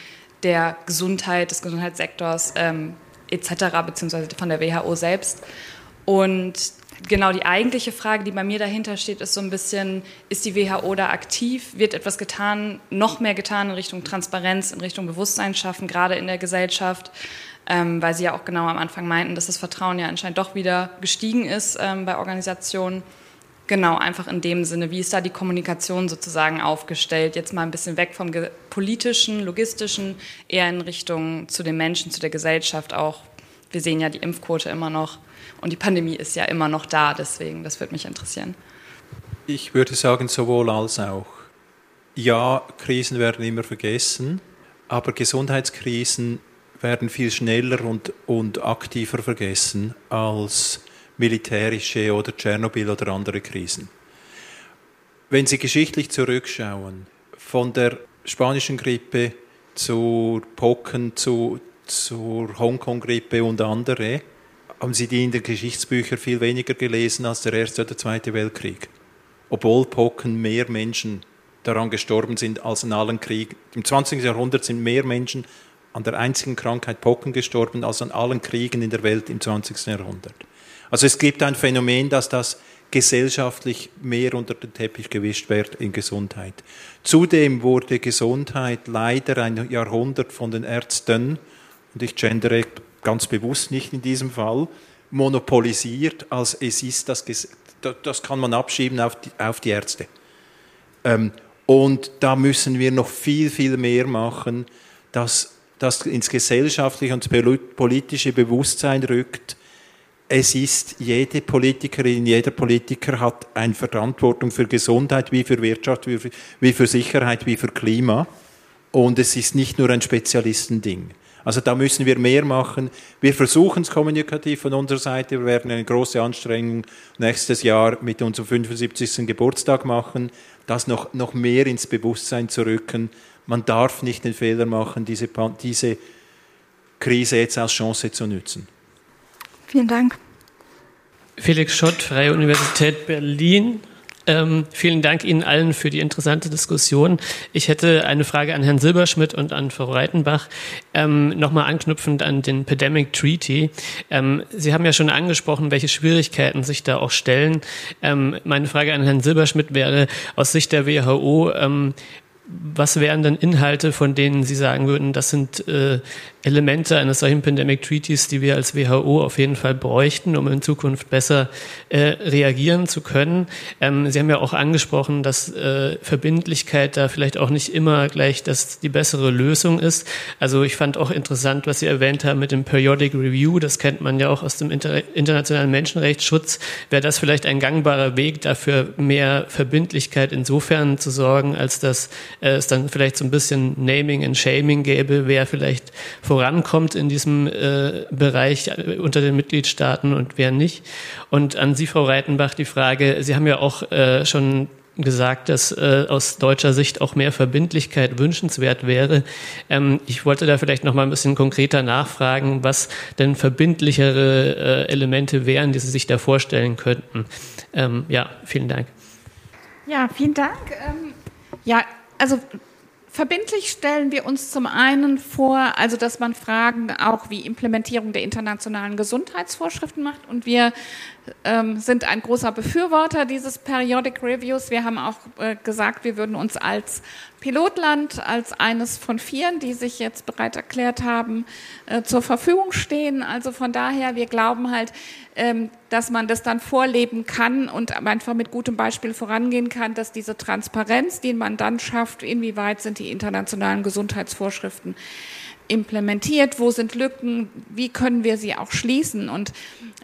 der Gesundheit, des Gesundheitssektors ähm, etc., beziehungsweise von der WHO selbst? Und genau die eigentliche Frage, die bei mir dahinter steht, ist so ein bisschen, ist die WHO da aktiv? Wird etwas getan, noch mehr getan in Richtung Transparenz, in Richtung Bewusstsein schaffen, gerade in der Gesellschaft? Ähm, weil Sie ja auch genau am Anfang meinten, dass das Vertrauen ja anscheinend doch wieder gestiegen ist ähm, bei Organisationen. Genau, einfach in dem Sinne, wie ist da die Kommunikation sozusagen aufgestellt? Jetzt mal ein bisschen weg vom politischen, logistischen, eher in Richtung zu den Menschen, zu der Gesellschaft auch. Wir sehen ja die Impfquote immer noch und die Pandemie ist ja immer noch da, deswegen, das würde mich interessieren. Ich würde sagen, sowohl als auch. Ja, Krisen werden immer vergessen, aber Gesundheitskrisen werden viel schneller und, und aktiver vergessen als militärische oder Tschernobyl oder andere Krisen. Wenn Sie geschichtlich zurückschauen, von der spanischen Grippe zur Pocken, zu, zur Hongkong-Grippe und andere, haben Sie die in den Geschichtsbüchern viel weniger gelesen als der Erste oder Zweite Weltkrieg. Obwohl Pocken mehr Menschen daran gestorben sind als in allen Kriegen. Im 20. Jahrhundert sind mehr Menschen an der einzigen Krankheit Pocken gestorben als an allen Kriegen in der Welt im 20. Jahrhundert. Also es gibt ein Phänomen, dass das gesellschaftlich mehr unter den Teppich gewischt wird in Gesundheit. Zudem wurde Gesundheit leider ein Jahrhundert von den Ärzten, und ich gendere ganz bewusst nicht in diesem Fall, monopolisiert, als es ist, das, das kann man abschieben auf die, auf die Ärzte. Ähm, und da müssen wir noch viel, viel mehr machen, dass das ins gesellschaftliche und politische Bewusstsein rückt, es ist jede Politikerin, jeder Politiker hat eine Verantwortung für Gesundheit, wie für Wirtschaft, wie für, wie für Sicherheit, wie für Klima. Und es ist nicht nur ein Spezialistending. Also da müssen wir mehr machen. Wir versuchen es kommunikativ von unserer Seite. Wir werden eine große Anstrengung nächstes Jahr mit unserem 75. Geburtstag machen, das noch, noch mehr ins Bewusstsein zu rücken. Man darf nicht den Fehler machen, diese, diese Krise jetzt als Chance zu nutzen. Vielen Dank. Felix Schott, Freie Universität Berlin. Ähm, vielen Dank Ihnen allen für die interessante Diskussion. Ich hätte eine Frage an Herrn Silberschmidt und an Frau Reitenbach. Ähm, Nochmal anknüpfend an den Pandemic Treaty. Ähm, Sie haben ja schon angesprochen, welche Schwierigkeiten sich da auch stellen. Ähm, meine Frage an Herrn Silberschmidt wäre aus Sicht der WHO, ähm, was wären denn Inhalte, von denen Sie sagen würden, das sind äh, Elemente eines solchen Pandemic Treaties, die wir als WHO auf jeden Fall bräuchten, um in Zukunft besser äh, reagieren zu können. Ähm, Sie haben ja auch angesprochen, dass äh, Verbindlichkeit da vielleicht auch nicht immer gleich das die bessere Lösung ist. Also ich fand auch interessant, was Sie erwähnt haben mit dem Periodic Review. Das kennt man ja auch aus dem Inter internationalen Menschenrechtsschutz. Wäre das vielleicht ein gangbarer Weg, dafür mehr Verbindlichkeit insofern zu sorgen, als dass äh, es dann vielleicht so ein bisschen Naming and Shaming gäbe, wer vielleicht vorankommt in diesem äh, Bereich äh, unter den Mitgliedstaaten und wer nicht. Und an Sie, Frau Reitenbach, die Frage, Sie haben ja auch äh, schon gesagt, dass äh, aus deutscher Sicht auch mehr Verbindlichkeit wünschenswert wäre. Ähm, ich wollte da vielleicht noch mal ein bisschen konkreter nachfragen, was denn verbindlichere äh, Elemente wären, die Sie sich da vorstellen könnten. Ähm, ja, vielen Dank. Ja, vielen Dank. Ähm, ja, also Verbindlich stellen wir uns zum einen vor, also dass man Fragen auch wie Implementierung der internationalen Gesundheitsvorschriften macht. Und wir ähm, sind ein großer Befürworter dieses Periodic Reviews. Wir haben auch äh, gesagt, wir würden uns als Pilotland, als eines von vieren, die sich jetzt bereit erklärt haben, äh, zur Verfügung stehen. Also von daher, wir glauben halt, dass man das dann vorleben kann und einfach mit gutem Beispiel vorangehen kann, dass diese Transparenz, die man dann schafft, inwieweit sind die internationalen Gesundheitsvorschriften implementiert, wo sind Lücken, wie können wir sie auch schließen. Und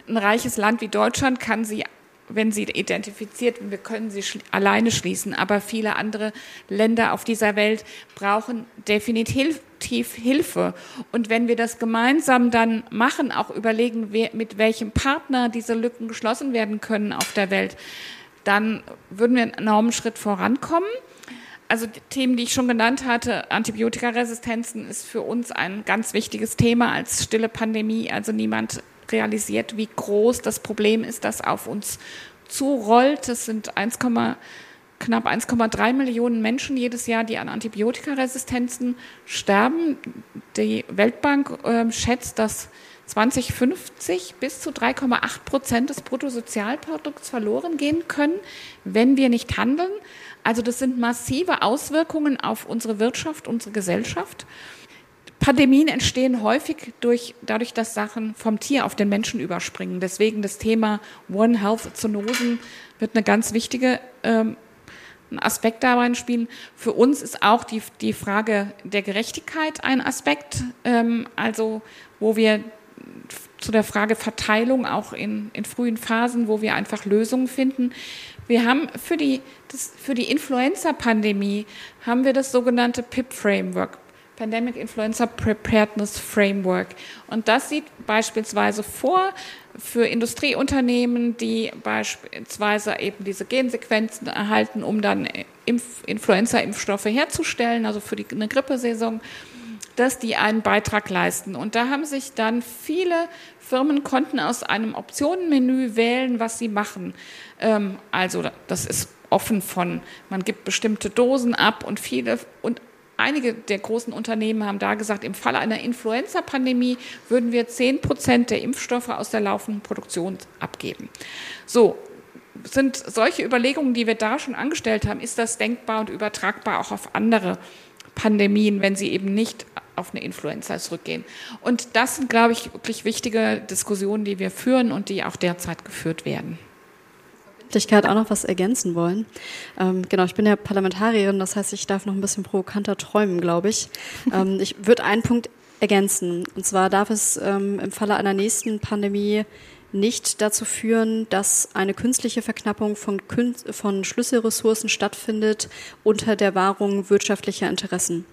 ein reiches Land wie Deutschland kann sie wenn sie identifiziert, wir können sie schl alleine schließen, aber viele andere Länder auf dieser Welt brauchen definitiv Hilfe. Und wenn wir das gemeinsam dann machen, auch überlegen, wer, mit welchem Partner diese Lücken geschlossen werden können auf der Welt, dann würden wir einen enormen Schritt vorankommen. Also die Themen, die ich schon genannt hatte, Antibiotikaresistenzen ist für uns ein ganz wichtiges Thema als stille Pandemie. Also niemand realisiert, wie groß das Problem ist, das auf uns zurollt. Es sind 1, knapp 1,3 Millionen Menschen jedes Jahr, die an Antibiotikaresistenzen sterben. Die Weltbank äh, schätzt, dass 2050 bis zu 3,8 Prozent des Bruttosozialprodukts verloren gehen können, wenn wir nicht handeln. Also das sind massive Auswirkungen auf unsere Wirtschaft, unsere Gesellschaft. Pandemien entstehen häufig durch, dadurch, dass Sachen vom Tier auf den Menschen überspringen. Deswegen das Thema One Health Zoonosen wird eine ganz wichtige ähm, Aspekt dabei spielen. Für uns ist auch die, die Frage der Gerechtigkeit ein Aspekt, ähm, also wo wir zu der Frage Verteilung auch in, in frühen Phasen, wo wir einfach Lösungen finden. Wir haben für die, das, für die Influenza-Pandemie haben wir das sogenannte PIP-Framework, Pandemic Influenza Preparedness Framework. Und das sieht beispielsweise vor für Industrieunternehmen, die beispielsweise eben diese Gensequenzen erhalten, um dann Impf Influenza-Impfstoffe herzustellen, also für die, eine Grippesaison, dass die einen Beitrag leisten. Und da haben sich dann viele Firmen konnten aus einem Optionenmenü wählen, was sie machen. Ähm, also das ist offen von, man gibt bestimmte Dosen ab und viele und Einige der großen Unternehmen haben da gesagt, im Falle einer Influenza-Pandemie würden wir 10 Prozent der Impfstoffe aus der laufenden Produktion abgeben. So, sind solche Überlegungen, die wir da schon angestellt haben, ist das denkbar und übertragbar auch auf andere Pandemien, wenn sie eben nicht auf eine Influenza zurückgehen. Und das sind, glaube ich, wirklich wichtige Diskussionen, die wir führen und die auch derzeit geführt werden. Möglichkeit auch noch was ergänzen wollen. Ähm, genau, ich bin ja Parlamentarierin, das heißt, ich darf noch ein bisschen provokanter träumen, glaube ich. Ähm, ich würde einen Punkt ergänzen. Und zwar darf es ähm, im Falle einer nächsten Pandemie nicht dazu führen, dass eine künstliche Verknappung von, von Schlüsselressourcen stattfindet unter der Wahrung wirtschaftlicher Interessen.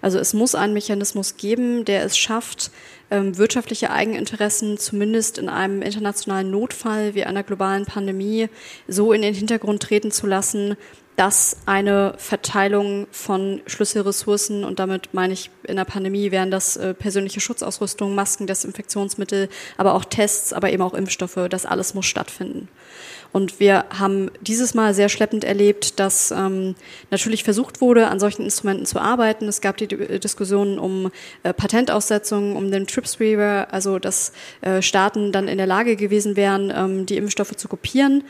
Also es muss einen Mechanismus geben, der es schafft, ähm, wirtschaftliche Eigeninteressen zumindest in einem internationalen Notfall wie einer globalen Pandemie so in den Hintergrund treten zu lassen, dass eine Verteilung von Schlüsselressourcen, und damit meine ich in der Pandemie wären das äh, persönliche Schutzausrüstung, Masken, Desinfektionsmittel, aber auch Tests, aber eben auch Impfstoffe, das alles muss stattfinden. Und wir haben dieses Mal sehr schleppend erlebt, dass ähm, natürlich versucht wurde, an solchen Instrumenten zu arbeiten. Es gab die Diskussionen um äh, Patentaussetzungen, um den TRIPS Waiver, also dass äh, Staaten dann in der Lage gewesen wären, ähm, die Impfstoffe zu kopieren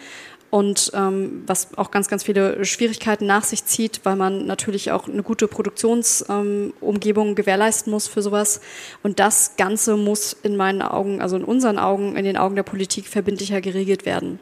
und ähm, was auch ganz, ganz viele Schwierigkeiten nach sich zieht, weil man natürlich auch eine gute Produktionsumgebung ähm, gewährleisten muss für sowas. Und das Ganze muss in meinen Augen, also in unseren Augen, in den Augen der Politik verbindlicher geregelt werden.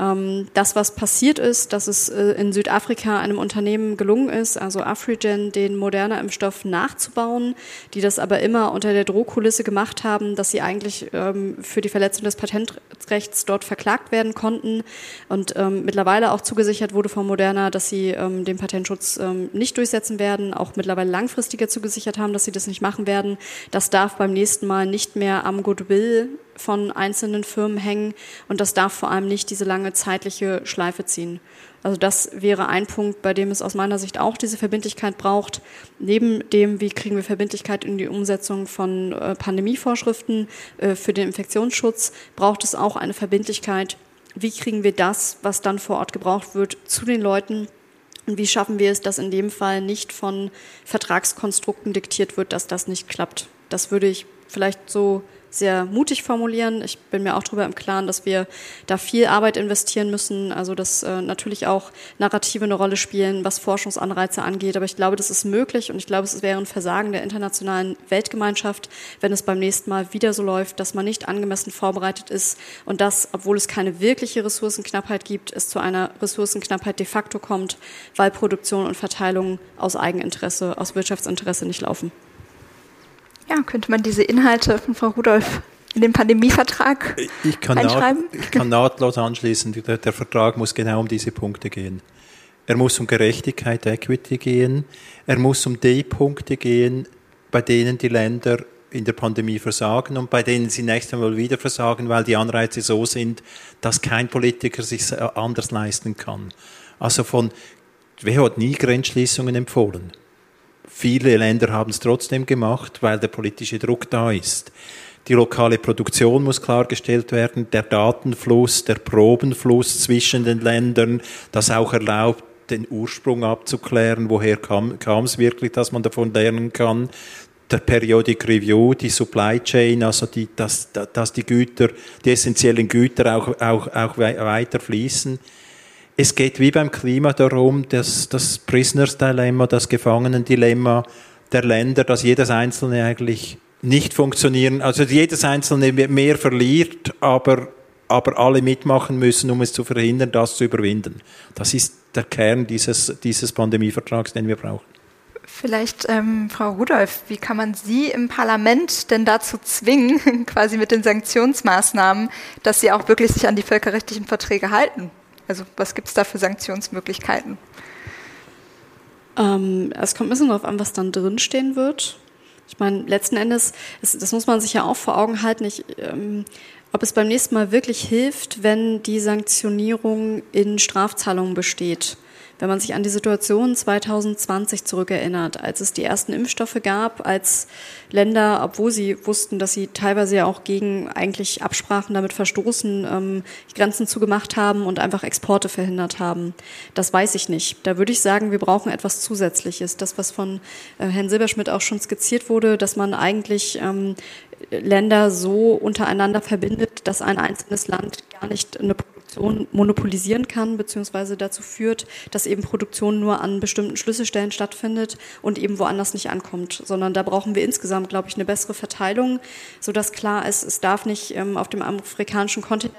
Ähm, das, was passiert ist, dass es äh, in Südafrika einem Unternehmen gelungen ist, also Afrigen, den moderner Impfstoff nachzubauen, die das aber immer unter der Drohkulisse gemacht haben, dass sie eigentlich ähm, für die Verletzung des Patentrechts dort verklagt werden konnten und ähm, mittlerweile auch zugesichert wurde von Moderna, dass sie den Patentschutz nicht durchsetzen werden, auch mittlerweile langfristiger zugesichert haben, dass sie das nicht machen werden. Das darf beim nächsten Mal nicht mehr am Goodwill von einzelnen Firmen hängen und das darf vor allem nicht diese lange zeitliche Schleife ziehen. Also das wäre ein Punkt, bei dem es aus meiner Sicht auch diese Verbindlichkeit braucht. Neben dem, wie kriegen wir Verbindlichkeit in die Umsetzung von äh, Pandemievorschriften äh, für den Infektionsschutz, braucht es auch eine Verbindlichkeit, wie kriegen wir das, was dann vor Ort gebraucht wird, zu den Leuten und wie schaffen wir es, dass in dem Fall nicht von Vertragskonstrukten diktiert wird, dass das nicht klappt. Das würde ich vielleicht so sehr mutig formulieren. Ich bin mir auch darüber im Klaren, dass wir da viel Arbeit investieren müssen, also dass äh, natürlich auch Narrative eine Rolle spielen, was Forschungsanreize angeht. Aber ich glaube, das ist möglich und ich glaube, es wäre ein Versagen der internationalen Weltgemeinschaft, wenn es beim nächsten Mal wieder so läuft, dass man nicht angemessen vorbereitet ist und dass, obwohl es keine wirkliche Ressourcenknappheit gibt, es zu einer Ressourcenknappheit de facto kommt, weil Produktion und Verteilung aus Eigeninteresse, aus Wirtschaftsinteresse nicht laufen. Ja, könnte man diese Inhalte von Frau Rudolph in den Pandemievertrag ich kann einschreiben? Naht, ich kann nahtlos anschließen. Der, der Vertrag muss genau um diese Punkte gehen. Er muss um Gerechtigkeit, Equity gehen. Er muss um die Punkte gehen, bei denen die Länder in der Pandemie versagen und bei denen sie nächstes Mal wieder versagen, weil die Anreize so sind, dass kein Politiker sich anders leisten kann. Also von, WHO hat nie Grenzschließungen empfohlen. Viele Länder haben es trotzdem gemacht, weil der politische Druck da ist. Die lokale Produktion muss klargestellt werden, der Datenfluss, der Probenfluss zwischen den Ländern, das auch erlaubt, den Ursprung abzuklären, woher kam, es wirklich, dass man davon lernen kann der Periodic Review, die Supply Chain, also die, dass, dass die Güter, die essentiellen Güter auch, auch, auch weiter fließen. Es geht wie beim Klima darum, dass das Prisoners Dilemma, das Gefangenendilemma der Länder, dass jedes einzelne eigentlich nicht funktionieren, also jedes einzelne mehr verliert, aber, aber alle mitmachen müssen, um es zu verhindern, das zu überwinden. Das ist der Kern dieses, dieses Pandemievertrags, den wir brauchen. Vielleicht, ähm, Frau Rudolph, wie kann man Sie im Parlament denn dazu zwingen, quasi mit den Sanktionsmaßnahmen, dass Sie auch wirklich sich an die völkerrechtlichen Verträge halten? Also was gibt es da für Sanktionsmöglichkeiten? Ähm, es kommt ein bisschen darauf an, was dann drinstehen wird. Ich meine, letzten Endes, das, das, muss man sich ja auch vor Augen halten, ich, ähm, ob es beim nächsten Mal wirklich hilft, wenn die Sanktionierung in Strafzahlungen besteht. Wenn man sich an die Situation 2020 zurückerinnert, als es die ersten Impfstoffe gab, als Länder, obwohl sie wussten, dass sie teilweise ja auch gegen eigentlich Absprachen damit verstoßen, ähm, Grenzen zugemacht haben und einfach Exporte verhindert haben. Das weiß ich nicht. Da würde ich sagen, wir brauchen etwas Zusätzliches. Das, was von äh, Herrn Silberschmidt auch schon skizziert wurde, dass man eigentlich ähm, Länder so untereinander verbindet, dass ein einzelnes Land gar nicht eine Produktion monopolisieren kann, beziehungsweise dazu führt, dass eben Produktion nur an bestimmten Schlüsselstellen stattfindet und eben woanders nicht ankommt, sondern da brauchen wir insgesamt, glaube ich, eine bessere Verteilung, sodass klar ist, es darf nicht ähm, auf dem afrikanischen Kontinent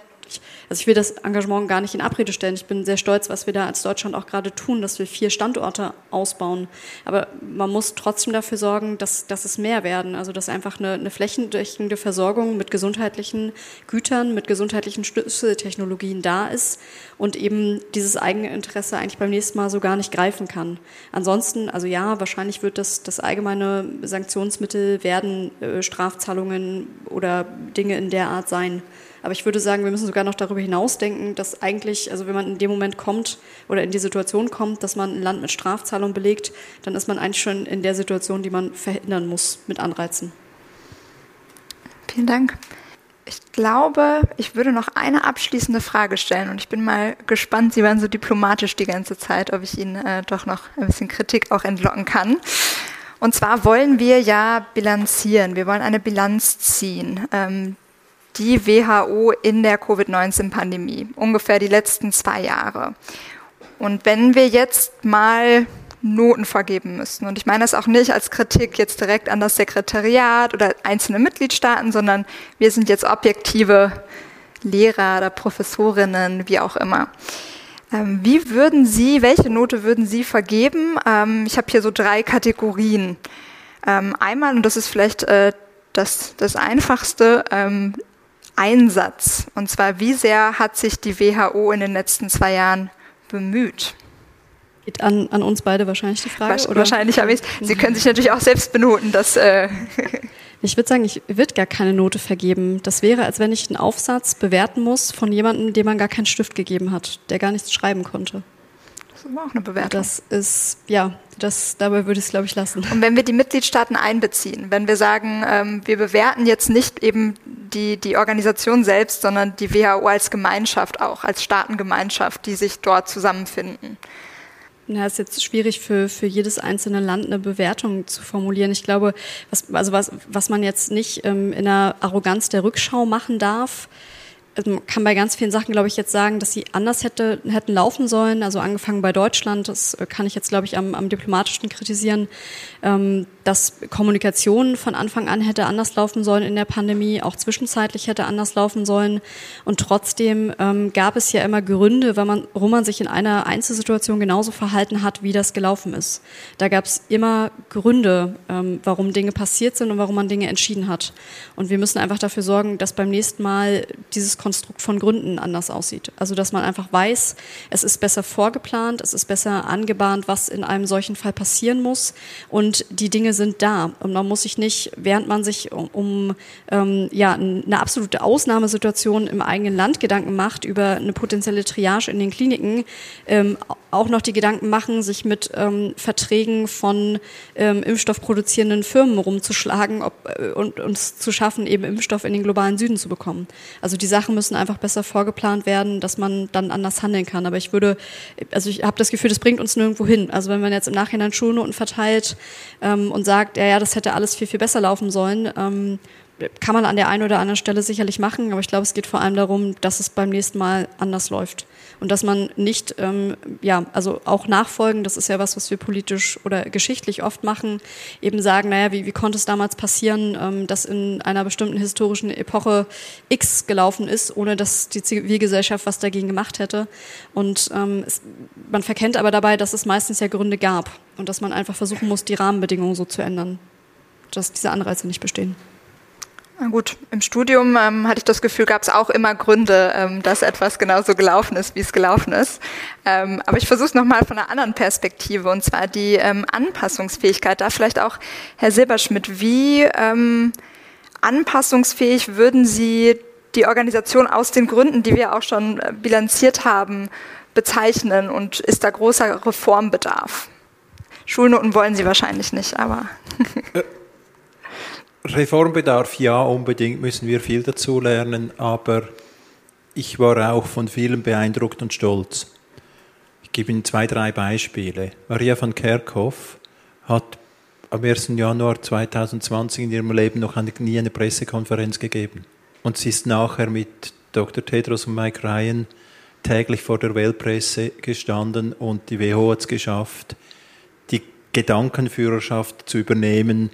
also ich will das Engagement gar nicht in Abrede stellen. Ich bin sehr stolz, was wir da als Deutschland auch gerade tun, dass wir vier Standorte ausbauen. Aber man muss trotzdem dafür sorgen, dass, dass es mehr werden. Also dass einfach eine, eine flächendeckende Versorgung mit gesundheitlichen Gütern, mit gesundheitlichen Schlüsseltechnologien da ist und eben dieses eigene Interesse eigentlich beim nächsten Mal so gar nicht greifen kann. Ansonsten, also ja, wahrscheinlich wird das, das allgemeine Sanktionsmittel werden äh, Strafzahlungen oder Dinge in der Art sein. Aber ich würde sagen, wir müssen sogar noch darüber hinausdenken, dass eigentlich, also wenn man in dem Moment kommt oder in die Situation kommt, dass man ein Land mit Strafzahlung belegt, dann ist man eigentlich schon in der Situation, die man verhindern muss mit Anreizen. Vielen Dank. Ich glaube, ich würde noch eine abschließende Frage stellen und ich bin mal gespannt, Sie waren so diplomatisch die ganze Zeit, ob ich Ihnen äh, doch noch ein bisschen Kritik auch entlocken kann. Und zwar wollen wir ja bilanzieren, wir wollen eine Bilanz ziehen. Ähm, die WHO in der Covid-19-Pandemie, ungefähr die letzten zwei Jahre. Und wenn wir jetzt mal Noten vergeben müssten, und ich meine das auch nicht als Kritik jetzt direkt an das Sekretariat oder einzelne Mitgliedstaaten, sondern wir sind jetzt objektive Lehrer oder Professorinnen, wie auch immer. Ähm, wie würden Sie, welche Note würden Sie vergeben? Ähm, ich habe hier so drei Kategorien. Ähm, einmal, und das ist vielleicht äh, das, das Einfachste, Einsatz. Und zwar, wie sehr hat sich die WHO in den letzten zwei Jahren bemüht? Geht an, an uns beide wahrscheinlich die Frage? Wasch, wahrscheinlich habe ich Sie können sich natürlich auch selbst benoten, dass. Äh ich würde sagen, ich würde gar keine Note vergeben. Das wäre, als wenn ich einen Aufsatz bewerten muss von jemandem, dem man gar keinen Stift gegeben hat, der gar nichts schreiben konnte. Das ist auch eine Bewertung. Das ist, ja, das, dabei würde ich es, glaube ich, lassen. Und wenn wir die Mitgliedstaaten einbeziehen, wenn wir sagen, ähm, wir bewerten jetzt nicht eben die, die Organisation selbst, sondern die WHO als Gemeinschaft auch, als Staatengemeinschaft, die sich dort zusammenfinden. Ja, ist jetzt schwierig für, für jedes einzelne Land eine Bewertung zu formulieren. Ich glaube, was, also was, was man jetzt nicht ähm, in der Arroganz der Rückschau machen darf, man kann bei ganz vielen Sachen, glaube ich, jetzt sagen, dass sie anders hätte, hätten laufen sollen. Also angefangen bei Deutschland, das äh, kann ich jetzt, glaube ich, am, am diplomatischsten kritisieren. Ähm, dass Kommunikation von Anfang an hätte anders laufen sollen in der Pandemie, auch zwischenzeitlich hätte anders laufen sollen. Und trotzdem ähm, gab es ja immer Gründe, man, warum man sich in einer Einzelsituation genauso verhalten hat, wie das gelaufen ist. Da gab es immer Gründe, ähm, warum Dinge passiert sind und warum man Dinge entschieden hat. Und wir müssen einfach dafür sorgen, dass beim nächsten Mal dieses Konstrukt von Gründen anders aussieht. Also dass man einfach weiß, es ist besser vorgeplant, es ist besser angebahnt, was in einem solchen Fall passieren muss und die Dinge sind da. Und man muss sich nicht, während man sich um, um ähm, ja, eine absolute Ausnahmesituation im eigenen Land Gedanken macht über eine potenzielle Triage in den Kliniken, ähm, auch noch die Gedanken machen, sich mit ähm, Verträgen von ähm, impfstoffproduzierenden Firmen rumzuschlagen ob, äh, und uns zu schaffen, eben Impfstoff in den globalen Süden zu bekommen. Also die Sachen müssen einfach besser vorgeplant werden, dass man dann anders handeln kann. Aber ich würde, also ich habe das Gefühl, das bringt uns nirgendwo hin. Also wenn man jetzt im Nachhinein Schulnoten verteilt ähm, und sagt, ja, ja, das hätte alles viel, viel besser laufen sollen, ähm, kann man an der einen oder anderen Stelle sicherlich machen, aber ich glaube, es geht vor allem darum, dass es beim nächsten Mal anders läuft und dass man nicht, ähm, ja, also auch nachfolgen, das ist ja was, was wir politisch oder geschichtlich oft machen, eben sagen, naja, wie, wie konnte es damals passieren, ähm, dass in einer bestimmten historischen Epoche X gelaufen ist, ohne dass die Zivilgesellschaft was dagegen gemacht hätte. Und ähm, es, man verkennt aber dabei, dass es meistens ja Gründe gab und dass man einfach versuchen muss, die Rahmenbedingungen so zu ändern, dass diese Anreize nicht bestehen. Na gut, im Studium ähm, hatte ich das Gefühl, gab es auch immer Gründe, ähm, dass etwas genauso gelaufen ist, wie es gelaufen ist. Ähm, aber ich versuche es nochmal von einer anderen Perspektive, und zwar die ähm, Anpassungsfähigkeit. Da vielleicht auch, Herr Silberschmidt, wie ähm, anpassungsfähig würden Sie die Organisation aus den Gründen, die wir auch schon äh, bilanziert haben, bezeichnen? Und ist da großer Reformbedarf? Schulnoten wollen Sie wahrscheinlich nicht, aber... Reformbedarf, ja, unbedingt müssen wir viel dazu lernen, aber ich war auch von vielen beeindruckt und stolz. Ich gebe Ihnen zwei, drei Beispiele. Maria von Kerkhoff hat am 1. Januar 2020 in ihrem Leben noch nie eine Pressekonferenz gegeben. Und sie ist nachher mit Dr. Tedros und Mike Ryan täglich vor der Weltpresse gestanden und die WHO hat es geschafft, die Gedankenführerschaft zu übernehmen,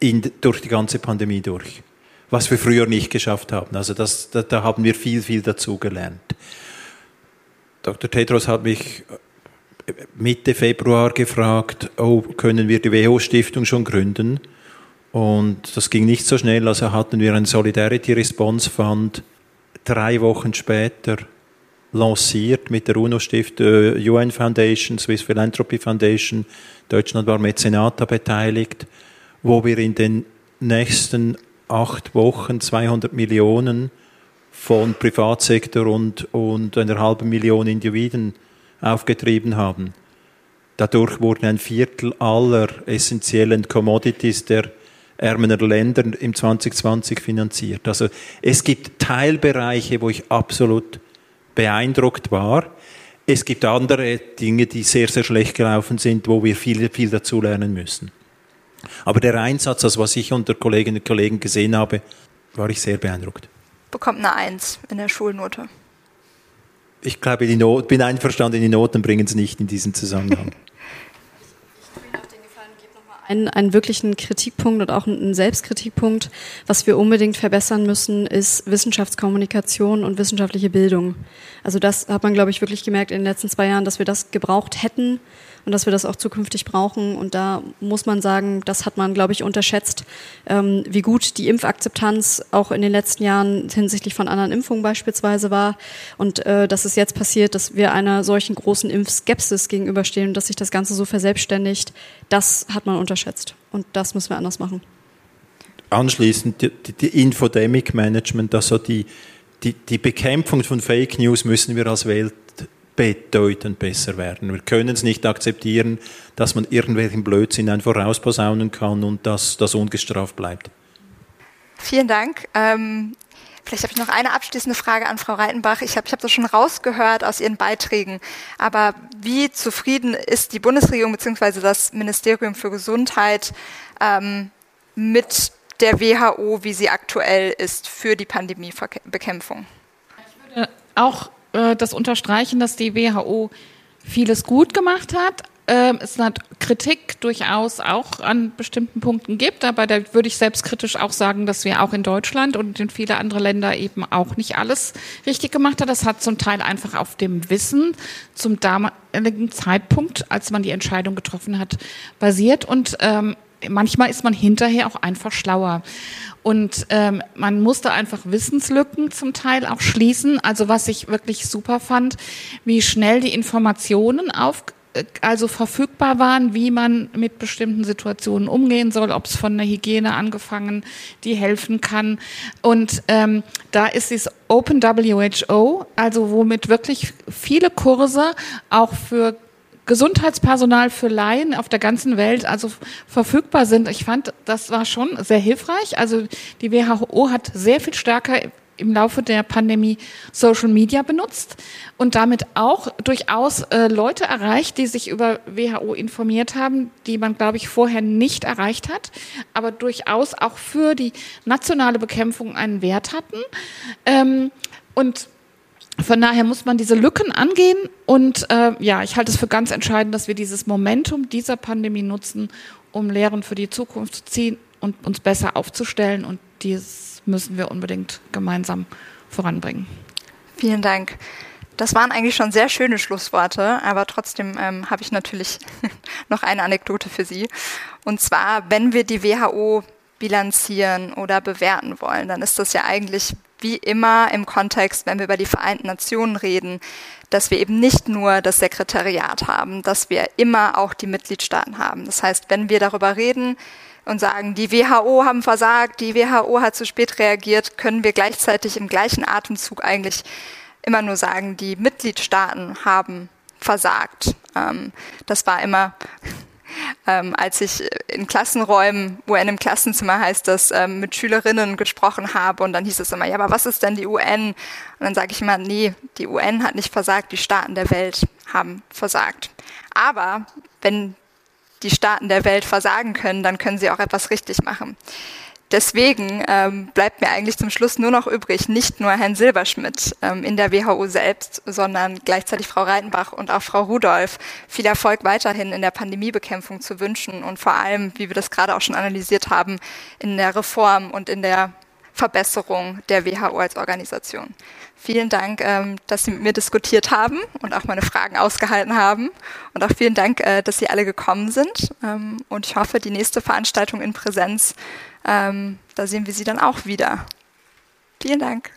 in, durch die ganze Pandemie durch. Was wir früher nicht geschafft haben. Also das, da, da haben wir viel, viel dazu gelernt. Dr. Tedros hat mich äh, Mitte Februar gefragt, oh, können wir die WHO-Stiftung schon gründen? Und das ging nicht so schnell, also hatten wir einen Solidarity Response Fund drei Wochen später lanciert mit der UNO-Stiftung, äh, UN Foundation, Swiss Philanthropy Foundation. Deutschland war Mäzenata beteiligt wo wir in den nächsten acht Wochen 200 Millionen von Privatsektor und, und einer halben Million Individuen aufgetrieben haben. Dadurch wurden ein Viertel aller essentiellen Commodities der ärmener Länder im 2020 finanziert. Also es gibt Teilbereiche, wo ich absolut beeindruckt war. Es gibt andere Dinge, die sehr, sehr schlecht gelaufen sind, wo wir viel, viel dazu lernen müssen. Aber der Einsatz, also was ich unter Kolleginnen und Kollegen gesehen habe, war ich sehr beeindruckt. Bekommt eine Eins in der Schulnote. Ich glaube, ich bin einverstanden, die Noten bringen es nicht in diesen Zusammenhang. einen, einen wirklichen Kritikpunkt und auch einen Selbstkritikpunkt. Was wir unbedingt verbessern müssen, ist Wissenschaftskommunikation und wissenschaftliche Bildung. Also das hat man, glaube ich, wirklich gemerkt in den letzten zwei Jahren, dass wir das gebraucht hätten und dass wir das auch zukünftig brauchen. Und da muss man sagen, das hat man, glaube ich, unterschätzt, ähm, wie gut die Impfakzeptanz auch in den letzten Jahren hinsichtlich von anderen Impfungen beispielsweise war. Und äh, dass es jetzt passiert, dass wir einer solchen großen Impfskepsis gegenüberstehen und dass sich das Ganze so verselbstständigt, das hat man unterschätzt. Und das müssen wir anders machen. Anschließend die, die Infodemic Management, also die, die, die Bekämpfung von Fake News müssen wir als Welt bedeutend besser werden. Wir können es nicht akzeptieren, dass man irgendwelchen Blödsinn einfach rausposaunen kann und dass das ungestraft bleibt. Vielen Dank. Ähm, vielleicht habe ich noch eine abschließende Frage an Frau Reitenbach. Ich habe ich hab das schon rausgehört aus Ihren Beiträgen. Aber wie zufrieden ist die Bundesregierung bzw. das Ministerium für Gesundheit ähm, mit der WHO, wie sie aktuell ist für die Pandemiebekämpfung? Ich würde auch äh, das unterstreichen, dass die WHO vieles gut gemacht hat, äh, es hat Kritik durchaus auch an bestimmten Punkten gibt, aber da würde ich selbstkritisch auch sagen, dass wir auch in Deutschland und in viele andere Länder eben auch nicht alles richtig gemacht haben. Das hat zum Teil einfach auf dem Wissen zum damaligen Zeitpunkt, als man die Entscheidung getroffen hat, basiert und ähm, manchmal ist man hinterher auch einfach schlauer. Und ähm, man musste einfach Wissenslücken zum Teil auch schließen. Also was ich wirklich super fand, wie schnell die Informationen auf äh, also verfügbar waren, wie man mit bestimmten Situationen umgehen soll, ob es von der Hygiene angefangen, die helfen kann. Und ähm, da ist dieses Open WHO, also womit wirklich viele Kurse auch für Gesundheitspersonal für Laien auf der ganzen Welt also verfügbar sind. Ich fand, das war schon sehr hilfreich. Also die WHO hat sehr viel stärker im Laufe der Pandemie Social Media benutzt und damit auch durchaus äh, Leute erreicht, die sich über WHO informiert haben, die man, glaube ich, vorher nicht erreicht hat, aber durchaus auch für die nationale Bekämpfung einen Wert hatten. Ähm, und von daher muss man diese Lücken angehen und äh, ja, ich halte es für ganz entscheidend, dass wir dieses Momentum dieser Pandemie nutzen, um Lehren für die Zukunft zu ziehen und uns besser aufzustellen und dies müssen wir unbedingt gemeinsam voranbringen. Vielen Dank. Das waren eigentlich schon sehr schöne Schlussworte, aber trotzdem ähm, habe ich natürlich noch eine Anekdote für Sie. Und zwar, wenn wir die WHO bilanzieren oder bewerten wollen, dann ist das ja eigentlich wie immer im Kontext, wenn wir über die Vereinten Nationen reden, dass wir eben nicht nur das Sekretariat haben, dass wir immer auch die Mitgliedstaaten haben. Das heißt, wenn wir darüber reden und sagen, die WHO haben versagt, die WHO hat zu spät reagiert, können wir gleichzeitig im gleichen Atemzug eigentlich immer nur sagen, die Mitgliedstaaten haben versagt. Ähm, das war immer ähm, als ich in Klassenräumen, UN im Klassenzimmer heißt das, ähm, mit Schülerinnen gesprochen habe und dann hieß es immer, ja, aber was ist denn die UN? Und dann sage ich immer, nee, die UN hat nicht versagt, die Staaten der Welt haben versagt. Aber wenn die Staaten der Welt versagen können, dann können sie auch etwas richtig machen. Deswegen ähm, bleibt mir eigentlich zum Schluss nur noch übrig, nicht nur Herrn Silberschmidt ähm, in der WHO selbst, sondern gleichzeitig Frau Reitenbach und auch Frau Rudolph viel Erfolg weiterhin in der Pandemiebekämpfung zu wünschen und vor allem, wie wir das gerade auch schon analysiert haben, in der Reform und in der Verbesserung der WHO als Organisation. Vielen Dank, ähm, dass Sie mit mir diskutiert haben und auch meine Fragen ausgehalten haben. Und auch vielen Dank, äh, dass Sie alle gekommen sind. Ähm, und ich hoffe, die nächste Veranstaltung in Präsenz, ähm, da sehen wir Sie dann auch wieder. Vielen Dank.